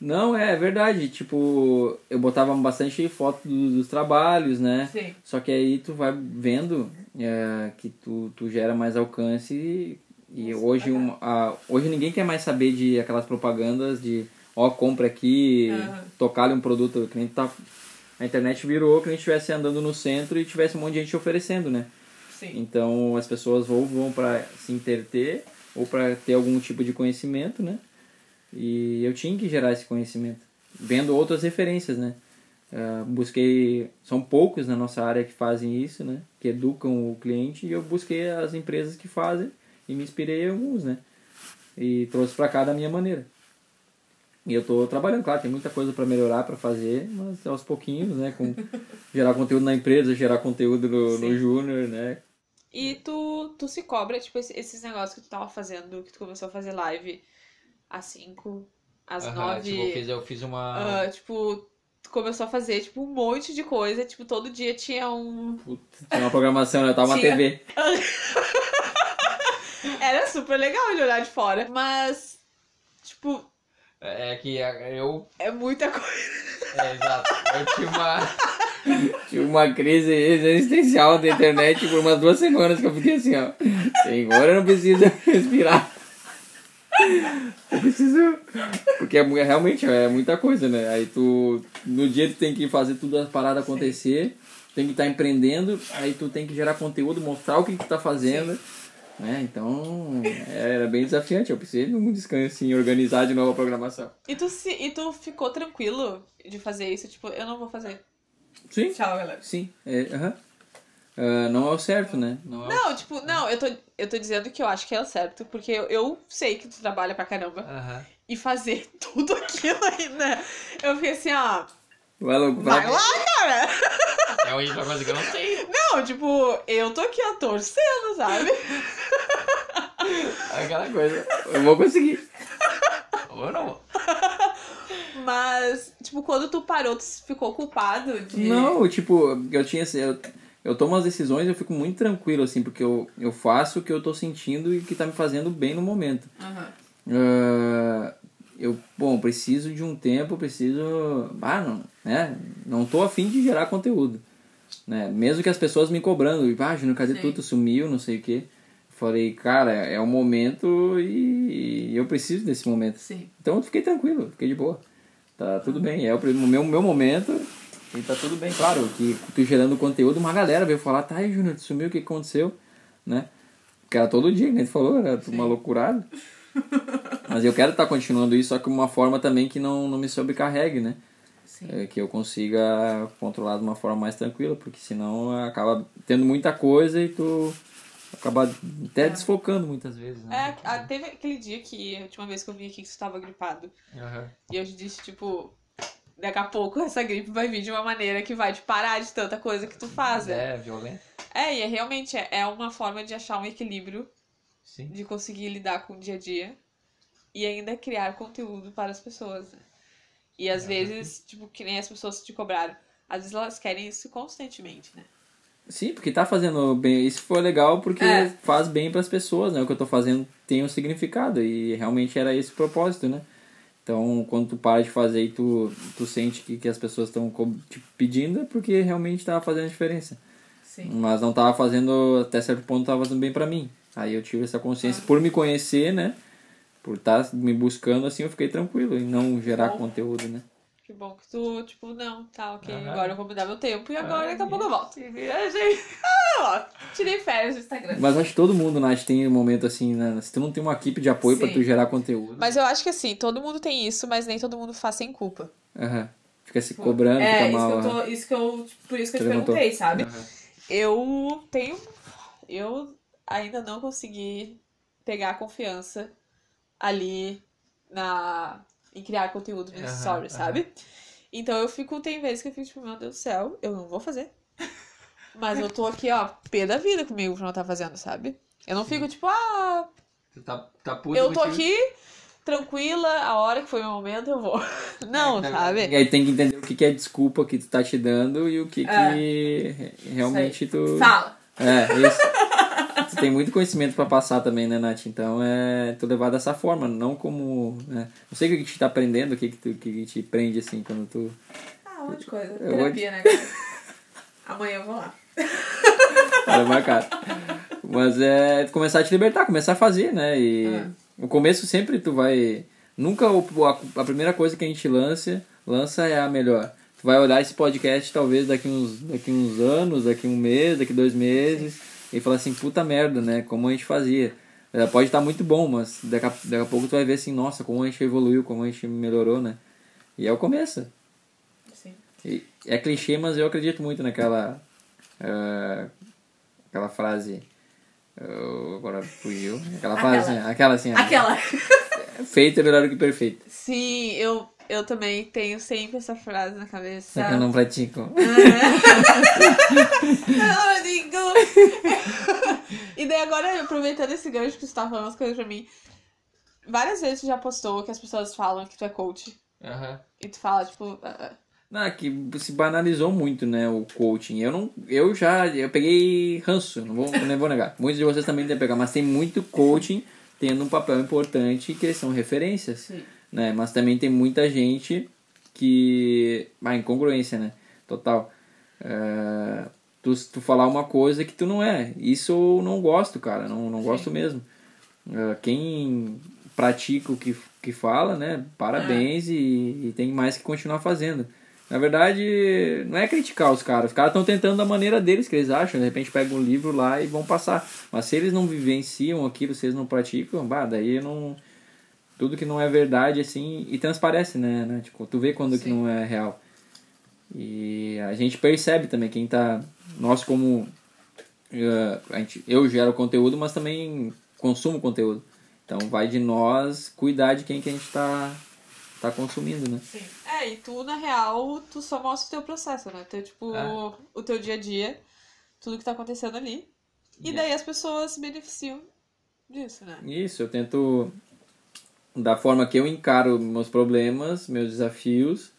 Não, é, é verdade. Tipo, eu botava bastante foto do- dos trabalhos, né? Sim. Só que aí tu vai vendo é, que tu, tu gera mais alcance e, e hoje, a, hoje ninguém quer mais saber de aquelas propagandas de ó, compra aqui, Aham. tocar-lhe um produto. Que nem tá, a internet virou que a gente estivesse andando no centro e tivesse um monte de gente oferecendo, né? Sim. Então as pessoas ou vão para se interter ou para ter algum tipo de conhecimento, né? E eu tinha que gerar esse conhecimento, vendo outras referências, né? Ah, busquei, são poucos na nossa área que fazem isso, né? Que educam o cliente e eu busquei as empresas que fazem e me inspirei em alguns, né? E trouxe para cá da minha maneira. E eu tô trabalhando, claro, tem muita coisa para melhorar, para fazer, mas aos pouquinhos, né? Com gerar conteúdo na empresa, gerar conteúdo no, no Júnior, né? E tu, tu se cobra, tipo, esse- esses negócios que tu tava fazendo, que tu começou a fazer live às 5, às Aham, 9. tipo, eu fiz, eu fiz uma. ah, tipo, tu começou a fazer, tipo, um monte de coisa. Tipo, todo dia tinha um. Putz, tinha uma programação, né? Tava uma Tinha. TV. Era super legal de olhar de fora. Mas, tipo, É que eu. é muita coisa. É, exato. Eu tinha uma. Tive uma crise existencial da internet por umas duas semanas que eu fiquei assim, ó. Senhor, eu não preciso respirar. Eu preciso. Porque é, é realmente é muita coisa, né? Aí tu. No dia tu tem que fazer tudo as paradas acontecer, tem que estar empreendendo, aí tu tem que gerar conteúdo, mostrar o que tu tá fazendo. Né? Então, era bem desafiante. Eu precisei de um descanso assim, organizar de novo a programação. E tu, se, e tu ficou tranquilo de fazer isso? Tipo, eu não vou fazer. Sim, Tchau, galera. sim. É, aham. Ah, não é o certo, né? Não é o Não, tipo, não, eu tô, eu tô dizendo que eu acho que é o certo, porque eu, eu sei que tu trabalha pra caramba. E fazer tudo aquilo ainda. Eu fiquei assim, ó, Vai louco, vai lá, cara! É uma coisa que eu não sei. Não, tipo, eu tô aqui, ó, torcendo, sabe? Aquela coisa. Eu vou conseguir. Ou não. Mas, tipo, quando tu parou, tu ficou culpado de. Não, tipo, eu tinha. assim, Eu, eu tomo as decisões eu fico muito tranquilo, assim, porque eu, eu faço o que eu tô sentindo e que tá me fazendo bem no momento. Aham. Ah, eu, bom, preciso de um tempo, preciso. Ah, não, né? Não tô afim de gerar conteúdo. Né? Mesmo que as pessoas me cobrando, ah, Júnior, cadê Sim. tu? Tu sumiu, não sei o quê. Falei, cara, é o momento e eu preciso desse momento. Sim. Então eu fiquei tranquilo, fiquei de boa. Tá tudo bem, é o meu, meu momento e tá tudo bem. Claro que tu gerando conteúdo, uma galera veio falar, tá aí, Júnior, tu sumiu, o que aconteceu? Né? Que era todo dia, que nem tu falou, era uma loucurada. Mas eu quero estar continuando isso, só que uma forma também que não, não me sobrecarregue, né? Sim. É, que eu consiga controlar de uma forma mais tranquila, porque senão acaba tendo muita coisa e tu acaba até desfocando muitas vezes, É, né? a- teve aquele dia que, a última vez que eu vim aqui, que tu tava gripado. Aham. E eu te disse, tipo, daqui a pouco essa gripe vai vir de uma maneira que vai te parar de tanta coisa que tu faz, né? É, violento. É, e é realmente é, é uma forma de achar um equilíbrio, Sim. de conseguir lidar com o dia a dia e ainda criar conteúdo para as pessoas, né? E às vezes, tipo, que nem as pessoas te cobraram, às vezes elas querem isso constantemente, né? Sim, porque tá fazendo bem. Isso foi legal porque É. faz bem pras pessoas, né? O que eu tô fazendo tem um significado e realmente era esse o propósito, né? Então, quando tu para de fazer e tu, tu sente que, que as pessoas estão te pedindo, é porque realmente tava fazendo diferença. Sim. Mas não tava fazendo, até certo ponto, tava fazendo bem pra mim. Aí eu tive essa consciência por me conhecer, né? Por estar me buscando, assim, eu fiquei tranquilo em não gerar Bom. conteúdo, né? Que bom que tu, tipo, não, tá, ok, Aham. agora eu vou me dar meu tempo e agora daqui a pouco eu volto. E viajei. Ah, tirei férias do Instagram. Mas acho que todo mundo, Nath, tem um momento assim, né? Se tu não tem uma equipe de apoio pra Sim. tu gerar conteúdo. Mas eu acho que assim, todo mundo tem isso, mas nem todo mundo faz sem culpa. Aham. Fica se cobrando, É, fica isso mal. que eu tô. Isso que eu. Por isso que eu te levantou. perguntei, sabe? Aham. Eu tenho. Eu ainda não consegui pegar a confiança ali na. em criar conteúdo nos Aham, stories, aham. sabe? Então eu fico, tem vezes que eu fico tipo, meu Deus do céu, eu não vou fazer. Mas eu tô aqui, ó, pé da vida comigo por não tá fazendo, sabe? Eu não fico tipo, ah, Tu tá, tá puto eu tô contigo. aqui, tranquila, a hora que foi o meu momento eu vou. Não, É, sabe? E aí tem que entender o que que é desculpa que tu tá te dando e o que É. que re- realmente tu... Fala. É, isso. tu tem muito conhecimento pra passar também, né, Nath? Então é tu levar dessa forma, não como... Né? Não sei o que que te tá aprendendo, o que que, tu, o que te prende, assim, quando tu... Ah, um monte de coisa. Eu vou Terapia, né, galera? Amanhã eu vou lá. Olha, marcado. Mas é começar a te libertar, começar a fazer, né? E É. no começo sempre tu vai. Nunca o- a, primeira coisa que a gente lança, lança é a melhor. Tu vai olhar esse podcast talvez daqui uns, daqui uns anos, daqui um mês, daqui dois meses, e falar assim, puta merda, né? Como a gente fazia. Ela pode estar muito bom, mas daqui a, daqui a pouco tu vai ver assim, nossa, como a gente evoluiu, como a gente melhorou, né? E é o começo. Sim. E é clichê, mas eu acredito muito naquela. ah, aquela frase. ah, agora fugiu. Aquela frase, Aquela. assim, aquela assim. Aquela. Feito é melhor do que perfeito. Sim, eu, eu também tenho sempre essa frase na cabeça. Só que eu não pratico. Não, digo. e daí agora, aproveitando esse gancho que você tá falando umas coisas pra mim, várias vezes tu já postou que as pessoas falam que tu é coach. E tu fala, tipo, ah, ah, Não, que se banalizou muito, né, o coaching. Eu não, eu já, eu peguei ranço, não vou, não vou negar. Muitos de vocês também devem pegar, mas tem muito coaching tendo um papel importante que eles são referências, Sim. Né? Mas também tem muita gente que, ah, incongruência, né? Total. É, tu, tu falar uma coisa que tu não é. Isso eu não gosto, cara. Não, não gosto mesmo. É, quem pratica o que, que fala, né? Parabéns e, e tem mais que continuar fazendo. Na verdade, não é criticar os caras. Os caras estão tentando da maneira deles que eles acham. De repente pegam um livro lá e vão passar. Mas se eles não vivenciam aquilo, se eles não praticam, bah, daí não. Tudo que não é verdade, assim, e transparece, né? né? Tipo, tu vê quando que Sim. não é real. E a gente percebe também, quem tá. Nós, como. eh, a gente, eu gero conteúdo, mas também consumo conteúdo. Então vai de nós cuidar de quem que a gente tá, tá consumindo, né? Sim. É, e tu, na real, tu só mostra o teu processo, né? Teu, tipo, É. o teu dia a dia, tudo que tá acontecendo ali. E É. daí as pessoas se beneficiam disso, né? Isso, eu tento, da forma que eu encaro meus problemas, meus desafios,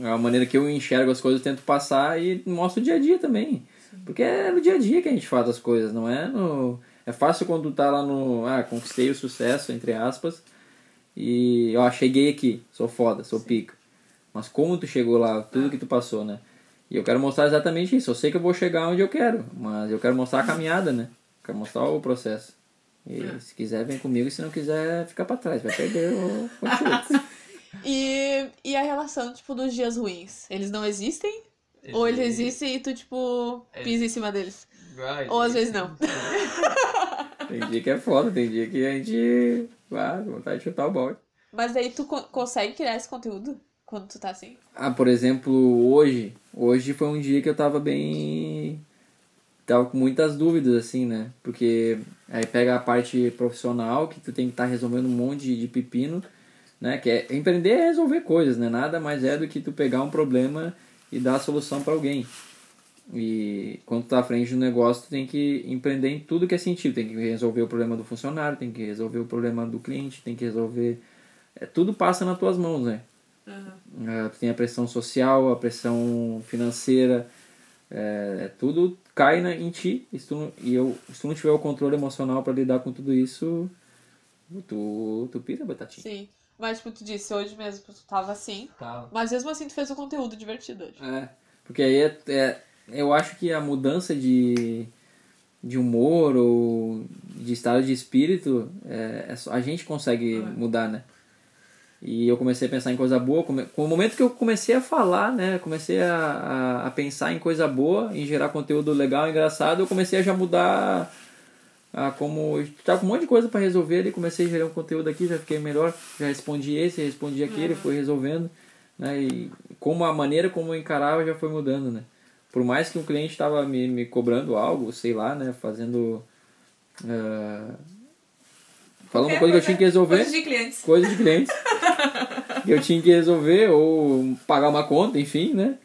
a maneira que eu enxergo as coisas, eu tento passar e mostro o dia a dia também. Porque é no dia a dia que a gente faz as coisas, não é no... É fácil quando tu tá lá no... Ah, conquistei o sucesso, entre aspas, e, ó, cheguei aqui, sou foda, sou pica. Mas como tu chegou lá, tudo que tu passou, né? E eu quero mostrar exatamente isso. Eu sei que eu vou chegar onde eu quero, mas eu quero mostrar a caminhada, né? Quero mostrar o processo. E se quiser, vem comigo. E se não quiser, fica pra trás. Vai perder o conteúdo. E, e a relação, tipo, dos dias ruins? Eles não existem? Ou eles existem e tu, tipo, pisa em cima deles? Ou às vezes não. Tem dia que é foda, tem dia que a gente... Ah, vontade de chutar o balde. Mas daí tu co- consegue criar esse conteúdo quando tu tá assim? Ah, por exemplo, hoje. Hoje foi um dia que eu tava bem. Tava com muitas dúvidas, assim, né? Porque aí pega a parte profissional, que tu tem que estar resolvendo um monte de, de pepino, né? Que é empreender é resolver coisas, né? Nada mais é do que tu pegar um problema e dar a solução para alguém. E quando tu tá à frente do negócio, tu tem que empreender em tudo que é sentido. Tem que resolver o problema do funcionário, tem que resolver o problema do cliente, tem que resolver. É, tudo passa nas tuas mãos, né? É, tu tem a pressão social, a pressão financeira, é, é, tudo cai na, em ti. E se, tu, não- e eu, se tu não tiver o controle emocional para lidar com tudo isso, tu, tu pira, batatinha. Sim. Mas, tipo, tu disse hoje mesmo, tu tava assim. Tá. Mas mesmo assim tu fez um conteúdo divertido hoje. É, porque aí é, é- eu acho que a mudança de, de humor ou de estado de espírito, é, é só- a gente consegue mudar, né? E eu comecei a pensar em coisa boa. Com o momento que eu comecei a falar, né? Comecei a, a, a pensar em coisa boa, em gerar conteúdo legal, engraçado, eu comecei a já mudar a como. Tava com um monte de coisa para resolver ali, comecei a gerar um conteúdo aqui, já fiquei melhor, já respondi esse, respondi aquele, fui resolvendo. Né? E como a maneira como eu encarava já foi mudando, né? Por mais que um cliente estava me, me cobrando algo, sei lá, né? Fazendo. ah, falando uma coisa que eu tinha que resolver Coisas de clientes. coisa de clientes eu tinha que resolver ou pagar uma conta, enfim, né?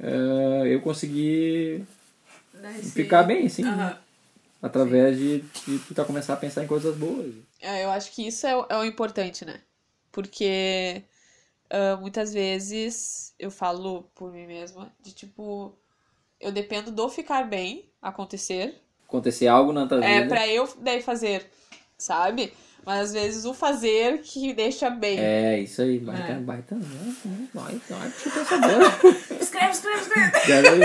Eh, eu consegui Né, esse- ficar bem, assim, Aham. né? através de, de tu tá começar a pensar em coisas boas. É, eu acho que isso é, o- é o importante, né? Porque ah, muitas vezes eu falo por mim mesma de tipo, eu dependo do ficar bem acontecer. Acontecer algo na tua É vida. pra eu daí fazer, sabe? Mas às vezes o fazer que deixa bem. É, isso aí, baita, É. baita, baita, baita pensador. Escreve, escreve, escreve. Já viu?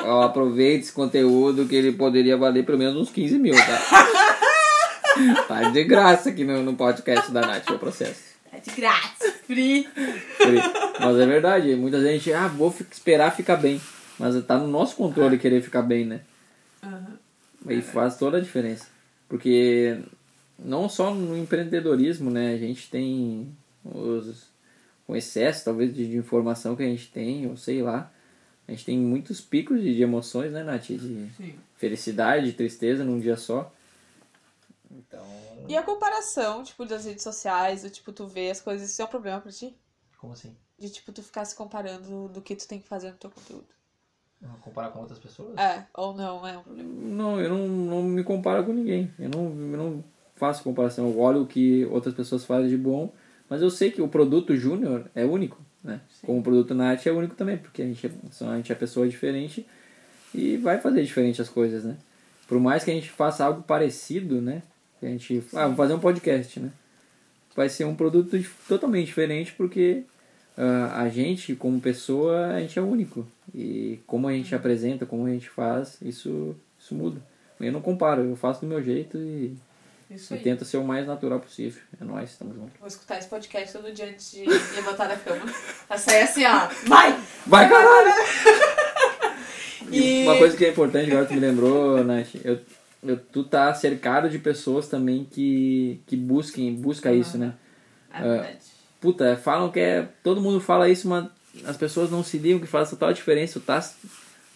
Eu, eu aproveito esse conteúdo que ele poderia valer pelo menos uns 15 mil, tá? Tá de graça aqui no, no podcast da Nath, o processo. É de grátis. Free. Mas é verdade, muita gente, ah, vou fi- esperar ficar bem. Mas tá no nosso controle querer ficar bem, né? Aham. E faz toda a diferença. Porque não só no empreendedorismo, né? A gente tem os, o excesso, talvez, de, de informação que a gente tem, ou sei lá. A gente tem muitos picos de, de emoções, né, Nath? De Sim. felicidade, de tristeza num dia só. Então, E a comparação, tipo, das redes sociais, do tipo, tu vê as coisas, isso é um problema pra ti? Como assim? De, tipo, tu ficar se comparando do que tu tem que fazer no teu conteúdo. Comparar com outras pessoas? É, ou não, é um problema. Não, eu não, não me comparo com ninguém. Eu não, eu não faço comparação. Eu olho o que outras pessoas fazem de bom, mas eu sei que o produto Júnior é único, né? Sim. Como o produto Nath é único também, porque a gente, é, a gente é pessoa diferente e vai fazer diferente as coisas, né? Por mais que a gente faça algo parecido, né? Que a gente, ah, vamos fazer um podcast, né? Vai ser um produto totalmente diferente porque ah, a gente, como pessoa, a gente é único. E como a gente apresenta, como a gente faz, isso, isso muda. Eu não comparo, eu faço do meu jeito e, Isso e aí. tento ser o mais natural possível. É nóis, estamos juntos. Vou escutar esse podcast todo dia antes de levantar da cama. Pra sair assim, ó. Vai! Vai, caralho! E- Uma coisa que é importante, agora tu me lembrou, Nath, eu, eu, tu tá cercado de pessoas também que, que busquem, busca isso, né? É verdade. Puta, falam que é. Todo mundo fala isso, mas as pessoas não se ligam que faz total diferença. Tu tá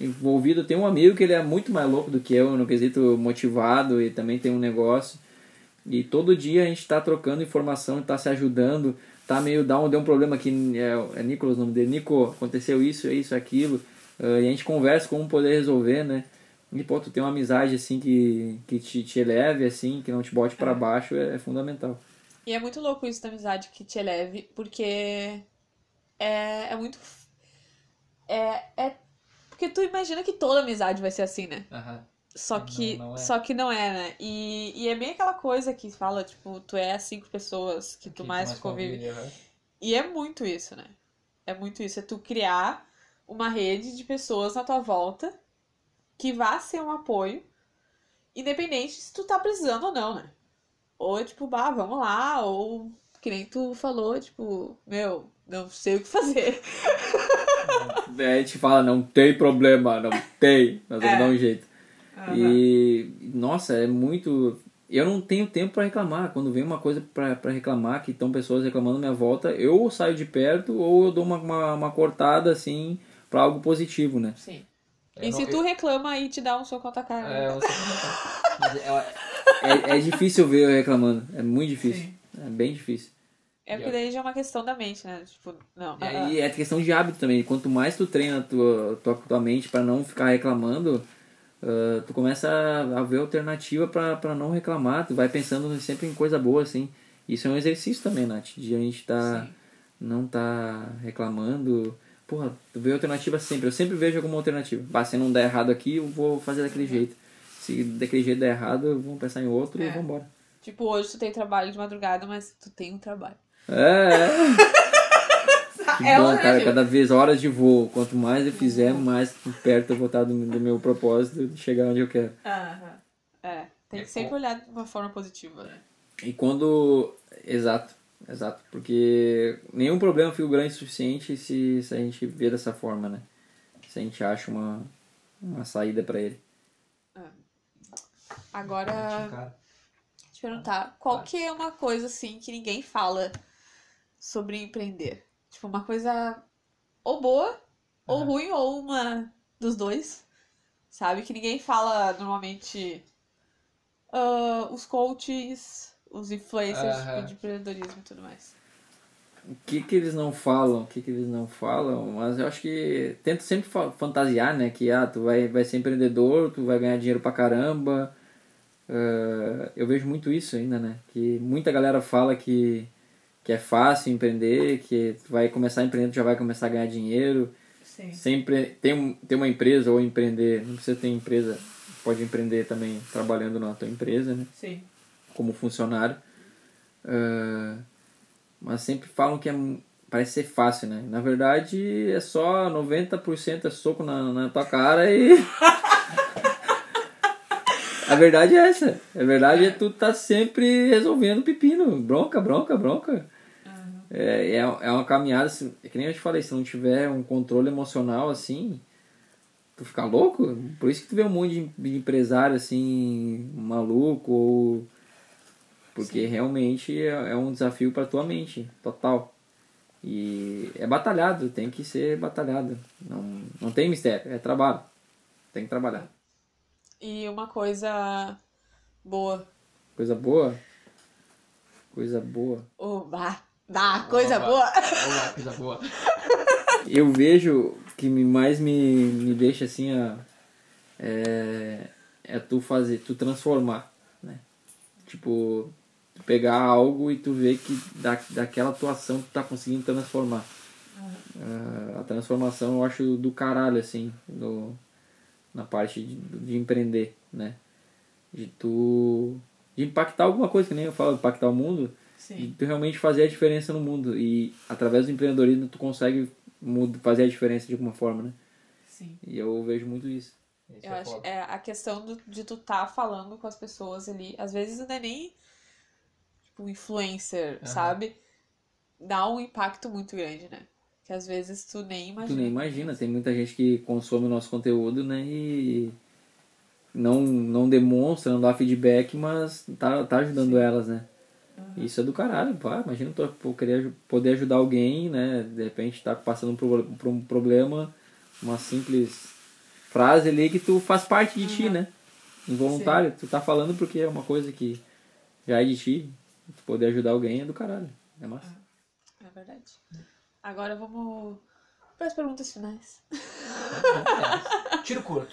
envolvido. Tem um amigo que ele é muito mais louco do que eu, no quesito motivado e também tem um negócio. E todo dia a gente tá trocando informação, tá se ajudando, tá meio down, deu um problema aqui, é, é Nicolas o nome dele. Nico, aconteceu isso, isso, aquilo. Ah, e a gente conversa como poder resolver, né? E, pô, tu tem uma amizade, assim, que, que te, te eleve, assim, que não te bote pra baixo, é, é fundamental. E é muito louco isso da amizade que te eleve, porque é, é muito. É, é. Porque tu imagina que toda amizade vai ser assim, né? Só Não, que, não é. só que não é, né? E, e é bem aquela coisa que fala, tipo, tu é as cinco pessoas que tu mais convive. E é muito isso, né? É muito isso. É tu criar uma rede de pessoas na tua volta que vá ser um apoio, independente se tu tá precisando ou não, né? Ou é tipo, bah, vamos lá, ou que nem tu falou, tipo, meu, não sei o que fazer. Daí a gente fala, não tem problema, não tem, nós vamos É. dar um jeito. Aham. E, nossa, é muito. Eu não tenho tempo pra reclamar. Quando vem uma coisa pra pra reclamar, que estão pessoas reclamando minha volta, eu saio de perto ou eu dou uma, uma, uma cortada assim pra algo positivo, né? Sim. Eu E não- se tu reclama aí te dá um soco na tua cara. É, né? eu sei como é. É, é, é difícil ver eu reclamando. É muito difícil. Sim. É bem difícil. É porque daí já é uma questão da mente, né? Tipo, não. E ah, aí é questão de hábito também. Quanto mais tu treina a tua, tua, tua mente pra não ficar reclamando, ah, tu começa a, a ver alternativa pra pra não reclamar. Tu vai pensando sempre em coisa boa, assim. Isso é um exercício também, Nath. De a gente tá, Sim. não tá reclamando. Porra, tu vê alternativa sempre. Eu sempre vejo alguma alternativa. Bah, se não der errado aqui, eu vou fazer daquele jeito. Se daquele jeito der errado, vamos pensar em outro e É. vambora. Tipo, hoje tu tem trabalho de madrugada, mas tu tem um trabalho. É, é. Que É bom, cara, cada vez horas de voo. Quanto mais eu fizer, mais perto eu vou estar do, do meu propósito de chegar onde eu quero. Aham. É, tem É que sempre olhar de uma forma positiva, né? E quando. Exato, exato. Porque nenhum problema fica grande o suficiente se, se a gente vê dessa forma, né? Se a gente acha uma, uma saída pra ele. Agora, te perguntar, qual que é uma coisa assim que ninguém fala sobre empreender? Tipo, uma coisa ou boa, ou ruim, ou uma dos dois. Sabe? Que ninguém fala normalmente. ah, os coaches, os influencers tipo, Aham. de empreendedorismo e tudo mais. O que que eles não falam, o que que eles não falam, mas eu acho que tento sempre fa- fantasiar, né, que ah, tu vai, vai ser empreendedor, tu vai ganhar dinheiro pra caramba, Ah, eu vejo muito isso ainda, né, que muita galera fala que, que é fácil empreender, que vai começar a empreender, tu já vai começar a ganhar dinheiro, Sim. sempre ter, um, ter uma empresa ou empreender, não precisa ter empresa, pode empreender também trabalhando na tua empresa, né, Sim. como funcionário. Ah, mas sempre falam que é, parece ser fácil, né? Na verdade, é só 90% é soco na, na tua cara e. A verdade é essa. A verdade é que tu tá sempre resolvendo pepino. Bronca, bronca, bronca. É, é, é uma caminhada, se- é que nem eu te falei, se não tiver um controle emocional assim, tu fica louco. Por isso que tu vê um monte de, empresário assim, maluco, ou. Porque realmente é, é um desafio pra tua mente, total. E é batalhado, tem que ser batalhado. Não, não tem mistério, é trabalho. Tem que trabalhar. E uma coisa boa. Coisa boa. Coisa boa. Bah, bah, coisa Opa. boa. Olá, coisa boa. Eu vejo que me, mais me, me deixa assim, ó, é, é tu fazer, tu transformar, né? Tipo, tu pegar algo e tu ver que da, daquela atuação tu tá conseguindo transformar. Ah, a transformação eu acho do caralho, assim, no, na parte de, de empreender, né? De tu. de impactar alguma coisa, que nem eu falo, impactar o mundo, de Sim. tu realmente fazer a diferença no mundo. E através do empreendedorismo tu consegue fazer a diferença de alguma forma, né? Sim. E eu vejo muito isso. Isso Eu acho, é a questão do- de tu tá falando com as pessoas ali. Às vezes não é nem tipo influencer, Aham. sabe? Dá um impacto muito grande, né? Que às vezes tu nem Tu imagina. nem imagina, tem muita gente que consome o nosso conteúdo, né? E não, não demonstra, não dá feedback, mas tá, tá ajudando elas, né? Isso é do caralho, pá. Imagina tu querer poder ajudar alguém, né? De repente tá passando por, um- problema, uma simples frase ali que tu faz parte de ti, né? Involuntário. Tu tá falando porque é uma coisa que já é de ti. Tu poder ajudar alguém é do caralho. É massa. É verdade. Agora vamos para as perguntas finais. Tiro curto.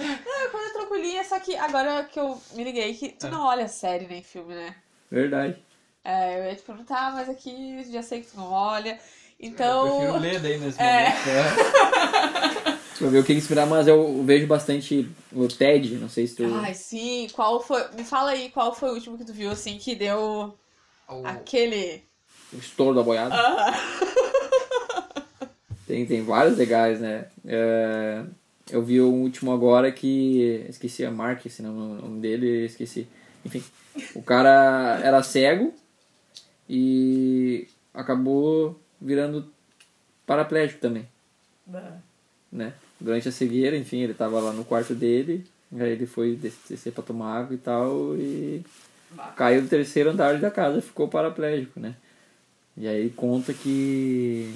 É coisa tranquilinha, só que agora que eu me liguei que tu É. não olha série nem filme, né? Verdade. É, eu ia te perguntar, mas aqui já sei que tu não olha. Eu Então. prefiro ler daí nesse É. momento. Pra ver o que inspirar, mas eu vejo bastante o TED, não sei se tu. Ai, sim. Qual foi. Me fala aí qual foi o último que tu viu, assim, que deu O- aquele. O estouro da boiada. Ah, Tem, tem vários legais, né? É, eu vi o último agora que. Esqueci a marca, esse nome, o nome dele, esqueci. Enfim, o cara era cego e acabou virando paraplégico também, né? Durante a cegueira, enfim, ele tava lá no quarto dele, aí ele foi des- descer pra tomar água e tal, e caiu do terceiro andar da casa, ficou paraplégico, né? E aí conta que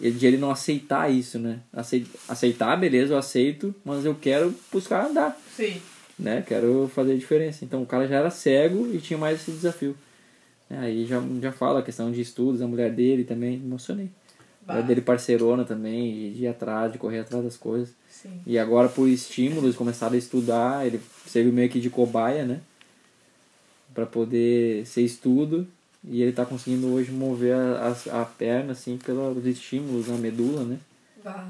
ele, de ele não aceitar isso, né? Acei- Aceitar, beleza, eu aceito, mas eu quero buscar andar, Sim. né? Quero fazer a diferença. Então o cara já era cego e tinha mais esse desafio. Aí já, já fala a questão de estudos, a mulher dele também, emocionei. A mulher dele parceirona também, de ir atrás, de correr atrás das coisas. Sim. E agora, por estímulos, começaram a estudar. Ele serviu meio que de cobaia, né? Pra poder ser estudo. E ele tá conseguindo hoje mover a, a, a perna, assim, pelos estímulos na medula, né? Bah.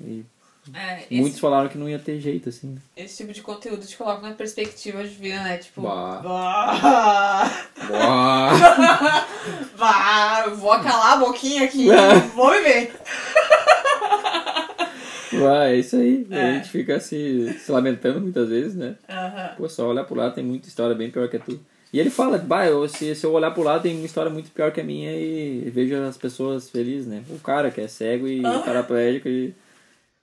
E é, esse, muitos falaram que não ia ter jeito, assim. né? esse tipo de conteúdo te coloca na perspectiva de vida, né? Tipo. Bah. Bah. Uau! Bah, vou calar a boquinha aqui. vou viver. Uai, é isso aí. É. A gente fica se, se lamentando muitas vezes, né? Aham. Pô, só olhar pro lado tem muita história bem pior que a tua. E ele fala, bah, eu, se, se eu olhar pro lado tem uma história muito pior que a minha e vejo as pessoas felizes, né? O cara que é cego e Ah. paraplégico e...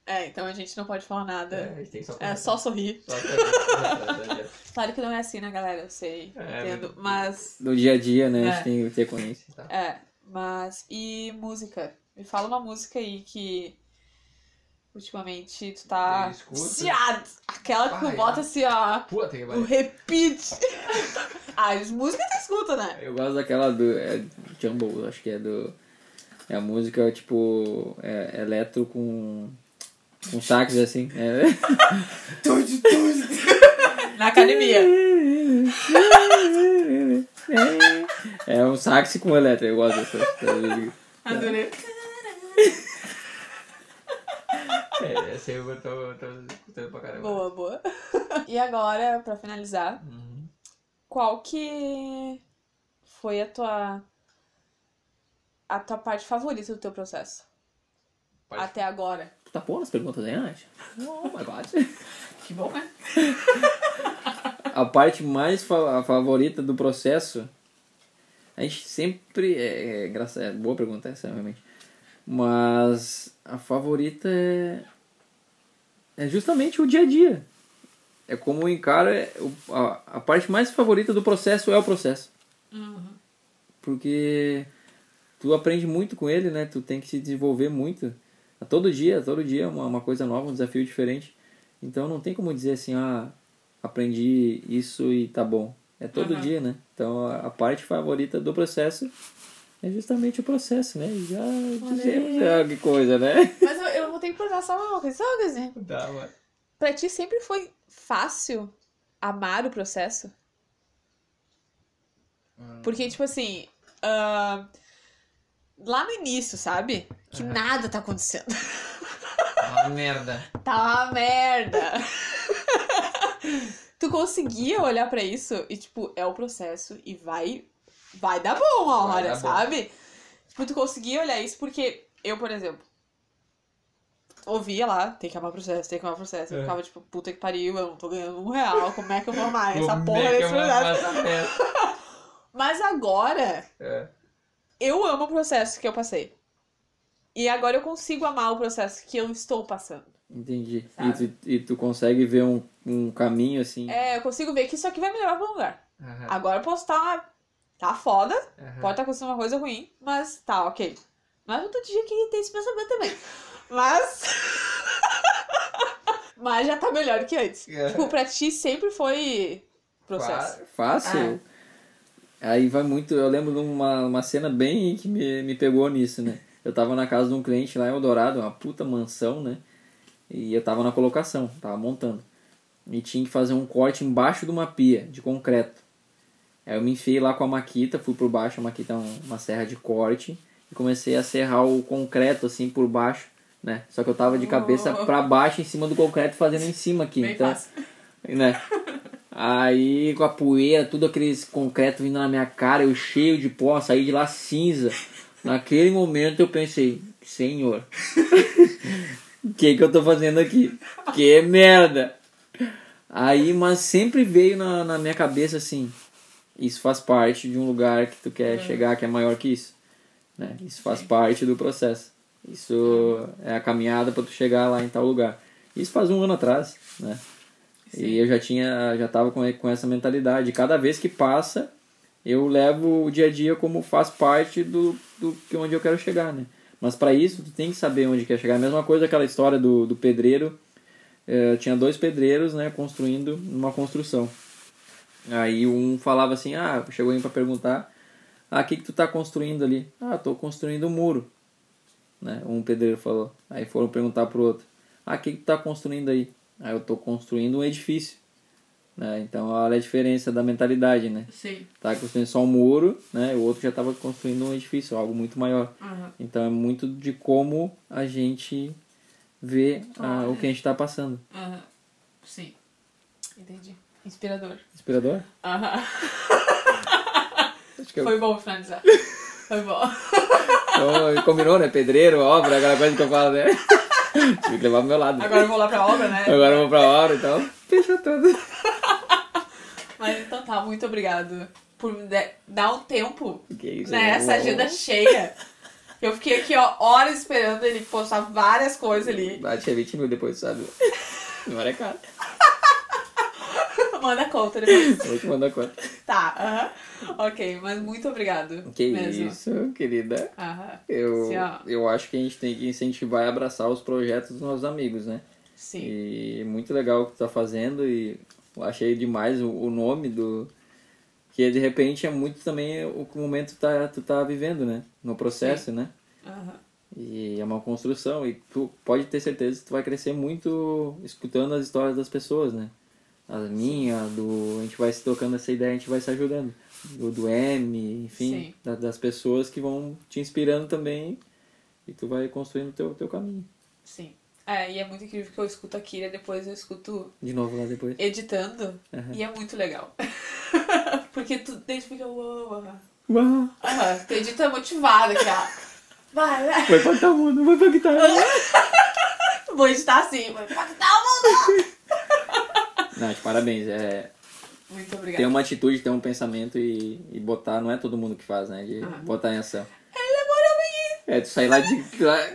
É, então a gente não pode falar nada. É, a gente tem que só É só sorrir. Só. Claro que não é assim, né, galera? Eu sei, É, entendo. Mas. No dia a dia, né? A É. gente tem que ter consciência. É, mas. E música? Me fala uma música aí que. Ultimamente tu tá. Viciado. Aquela que tu bota assim, ó. Puta que O repeat. ah, as músicas tu escuta, né? Eu gosto daquela do... É, Jumble, acho que é do... É a música, tipo, é, eletro com... Com sax, assim. É. Na academia. É um sax com eletro, eu gosto dessa. dessa- Adorei. É, essa aí eu tô, tô escutando pra caramba. Boa, boa. E agora, pra finalizar, Uhum. qual que foi a tua. A tua parte favorita do teu processo? Parte- Até agora. Tu tá pondo as perguntas aí, Nath? Oh my god. Que bom, né? A parte mais fa- favorita do processo, a gente sempre. É, é, engraçado, é boa pergunta essa, realmente. Mas a favorita é. É justamente o dia a dia. É como encara. é, o- A, a parte mais favorita do processo é o processo. Porque tu aprende muito com ele, né? Tu tem que se desenvolver muito. A todo dia, todo dia é uma, uma coisa nova, um desafio diferente. Então não tem como dizer assim, ah, aprendi isso e tá bom. É todo Aham. dia, né? Então a a parte favorita do processo é justamente o processo, né? E já dizemos já que coisa, né? Mas eu, eu vou ter que perguntar só uma coisa. Só uma. Tá, mano. Pra ti sempre foi fácil amar o processo? Porque, tipo assim, ah, lá no início, sabe? Que nada tá acontecendo. Uma merda. Tá uma merda. tu conseguia olhar pra isso e, tipo, é o processo e vai, vai dar bom uma Vai hora, bom. sabe? Tipo, tu conseguia olhar isso porque eu, por exemplo, ouvia lá, tem que amar o processo, tem que amar o processo. Eu É. ficava, tipo, puta que pariu, eu não tô ganhando um real, como é que eu vou amar essa porra é que desse eu processo? Mas agora, É. eu amo o processo que eu passei. E agora eu consigo amar o processo que eu estou passando. Entendi. E tu, e tu consegue ver um, um caminho assim. É, eu consigo ver que isso aqui vai me levar pra um lugar. Aham. Agora eu posso estar. Tá foda, Aham. pode estar acontecendo uma coisa ruim, mas tá, ok. Não é todo dia que tem esse pensamento também. Mas. mas já tá melhor que antes. É. Tipo, pra ti sempre foi processo. Fácil. Aí vai muito. Eu lembro de uma, uma cena bem que me, me pegou nisso, né? Eu tava na casa de um cliente lá em Eldorado, uma puta mansão, né? E eu tava na colocação, tava montando. E tinha que fazer um corte embaixo de uma pia de concreto. Aí eu me enfiei lá com a maquita, fui por baixo, a maquita é um- uma serra de corte, e comecei a serrar o concreto assim por baixo, né? Só que eu tava de cabeça Oh. pra baixo em cima do concreto fazendo em cima aqui. Bem então, fácil. né? Aí com a poeira, tudo aqueles concreto vindo na minha cara, eu cheio de pó, saí de lá cinza. Naquele momento eu pensei, senhor, o que que eu tô fazendo aqui? Que merda! Aí, mas sempre veio na, na minha cabeça assim, isso faz parte de um lugar que tu quer chegar que é maior que isso. Né? Isso faz parte do processo. Isso é a caminhada para tu chegar lá em tal lugar. Isso faz um ano atrás, né? E eu já tinha, já tava com, com essa mentalidade. Cada vez que passa, eu levo o dia a dia como faz parte do, do que onde eu quero chegar, né? Mas para isso, tu tem que saber onde quer chegar. A mesma coisa aquela história do, do pedreiro. Eh, tinha dois pedreiros, né, construindo uma construção. Aí um falava assim, ah, chegou aí para perguntar, ah, o que que tu tá construindo ali? Ah, tô construindo um muro, né? Um pedreiro falou. Aí foram perguntar pro outro, ah, o que que tu tá construindo aí? Aí eu tô construindo um edifício, né? Então olha a diferença da mentalidade, né? Sim. Tá construindo só um muro, né? O outro já estava construindo um edifício, algo muito maior. Aham. Então é muito de como a gente vê ah, o que a gente está passando. Aham. Sim. Entendi. Inspirador. Inspirador? Aham. Acho que eu... Foi bom finalizar. Foi bom. Então, combinou, né? Pedreiro, obra, aquela coisa que eu falo, né? Tive que levar pro meu lado. Agora eu vou lá pra obra, né? Agora eu vou pra obra, então. Fechou tudo. Mas então tá, muito obrigado por dar um tempo isso, nessa né? agenda cheia. Eu fiquei aqui, ó, horas esperando ele postar várias coisas ali. Bate é 20 mil depois, sabe? Não é caro. Manda conta depois. Vou te mandar conta. Tá, aham. Ok, mas muito obrigado. Que mesmo. isso, querida. Aham. Eu, Sim, ó. eu acho que a gente tem que incentivar e abraçar os projetos dos nossos amigos, né? Sim. E muito legal o que tu tá fazendo e eu achei demais o, o nome do. Que de repente é muito também o que momento tu tá, tu tá vivendo, né? No processo, né? Aham. E é uma construção e tu pode ter certeza que tu vai crescer muito escutando as histórias das pessoas, né? A minha, do. A gente vai se tocando essa ideia, a gente vai se ajudando. Do, do M, enfim, da- das pessoas que vão te inspirando também e tu vai construindo o teu, teu caminho. Sim. É, e é muito incrível que eu escuto a Kira, depois eu escuto De novo lá depois. editando, Aham. e é muito legal. Porque tu desde fica, uau. Uau! Aham, tu edita motivado aqui, ó. Vai, vai. Vai pra tal mundo, vai pra guitarra. Vou editar assim, vou impactar o mundo. Nath, parabéns. É, Muito ter obrigada. uma atitude, ter um pensamento e, e botar, não é todo mundo que faz, né? De Ah. botar em ação. Ele demorou pra É, tu sair lá de lá-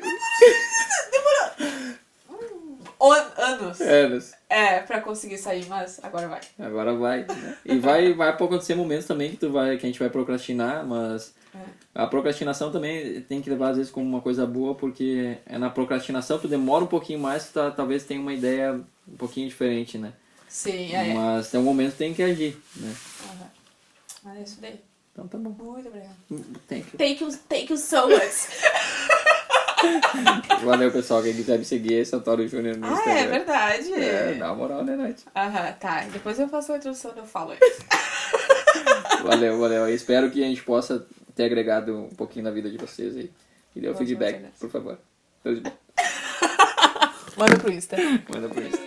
An- anos. anos. É, pra conseguir sair, mas agora vai. Agora vai. né? E vai, vai acontecer momentos também que tu vai, que a gente vai procrastinar, mas É. a procrastinação também tem que levar às vezes como uma coisa boa, porque é na procrastinação tu demora um pouquinho mais, tu tá- talvez tenha uma ideia um pouquinho diferente, né? Sim, é. Mas tem um momento que tem que agir, né? Ah, eu estudei. Então tá bom. Muito obrigada. Thank you. Thank you, thank you so much. Valeu, pessoal. Quem quiser me seguir é Santoro Júnior no ah, Instagram. é verdade. É, dá uma moral, né, Nath? Aham, tá. Depois eu faço a introdução e eu falo isso. Valeu, valeu. Eu espero que a gente possa ter agregado um pouquinho na vida de vocês aí. E dê o feedback, por favor. Tudo de bom. Manda pro Insta. Manda isso. Valeu.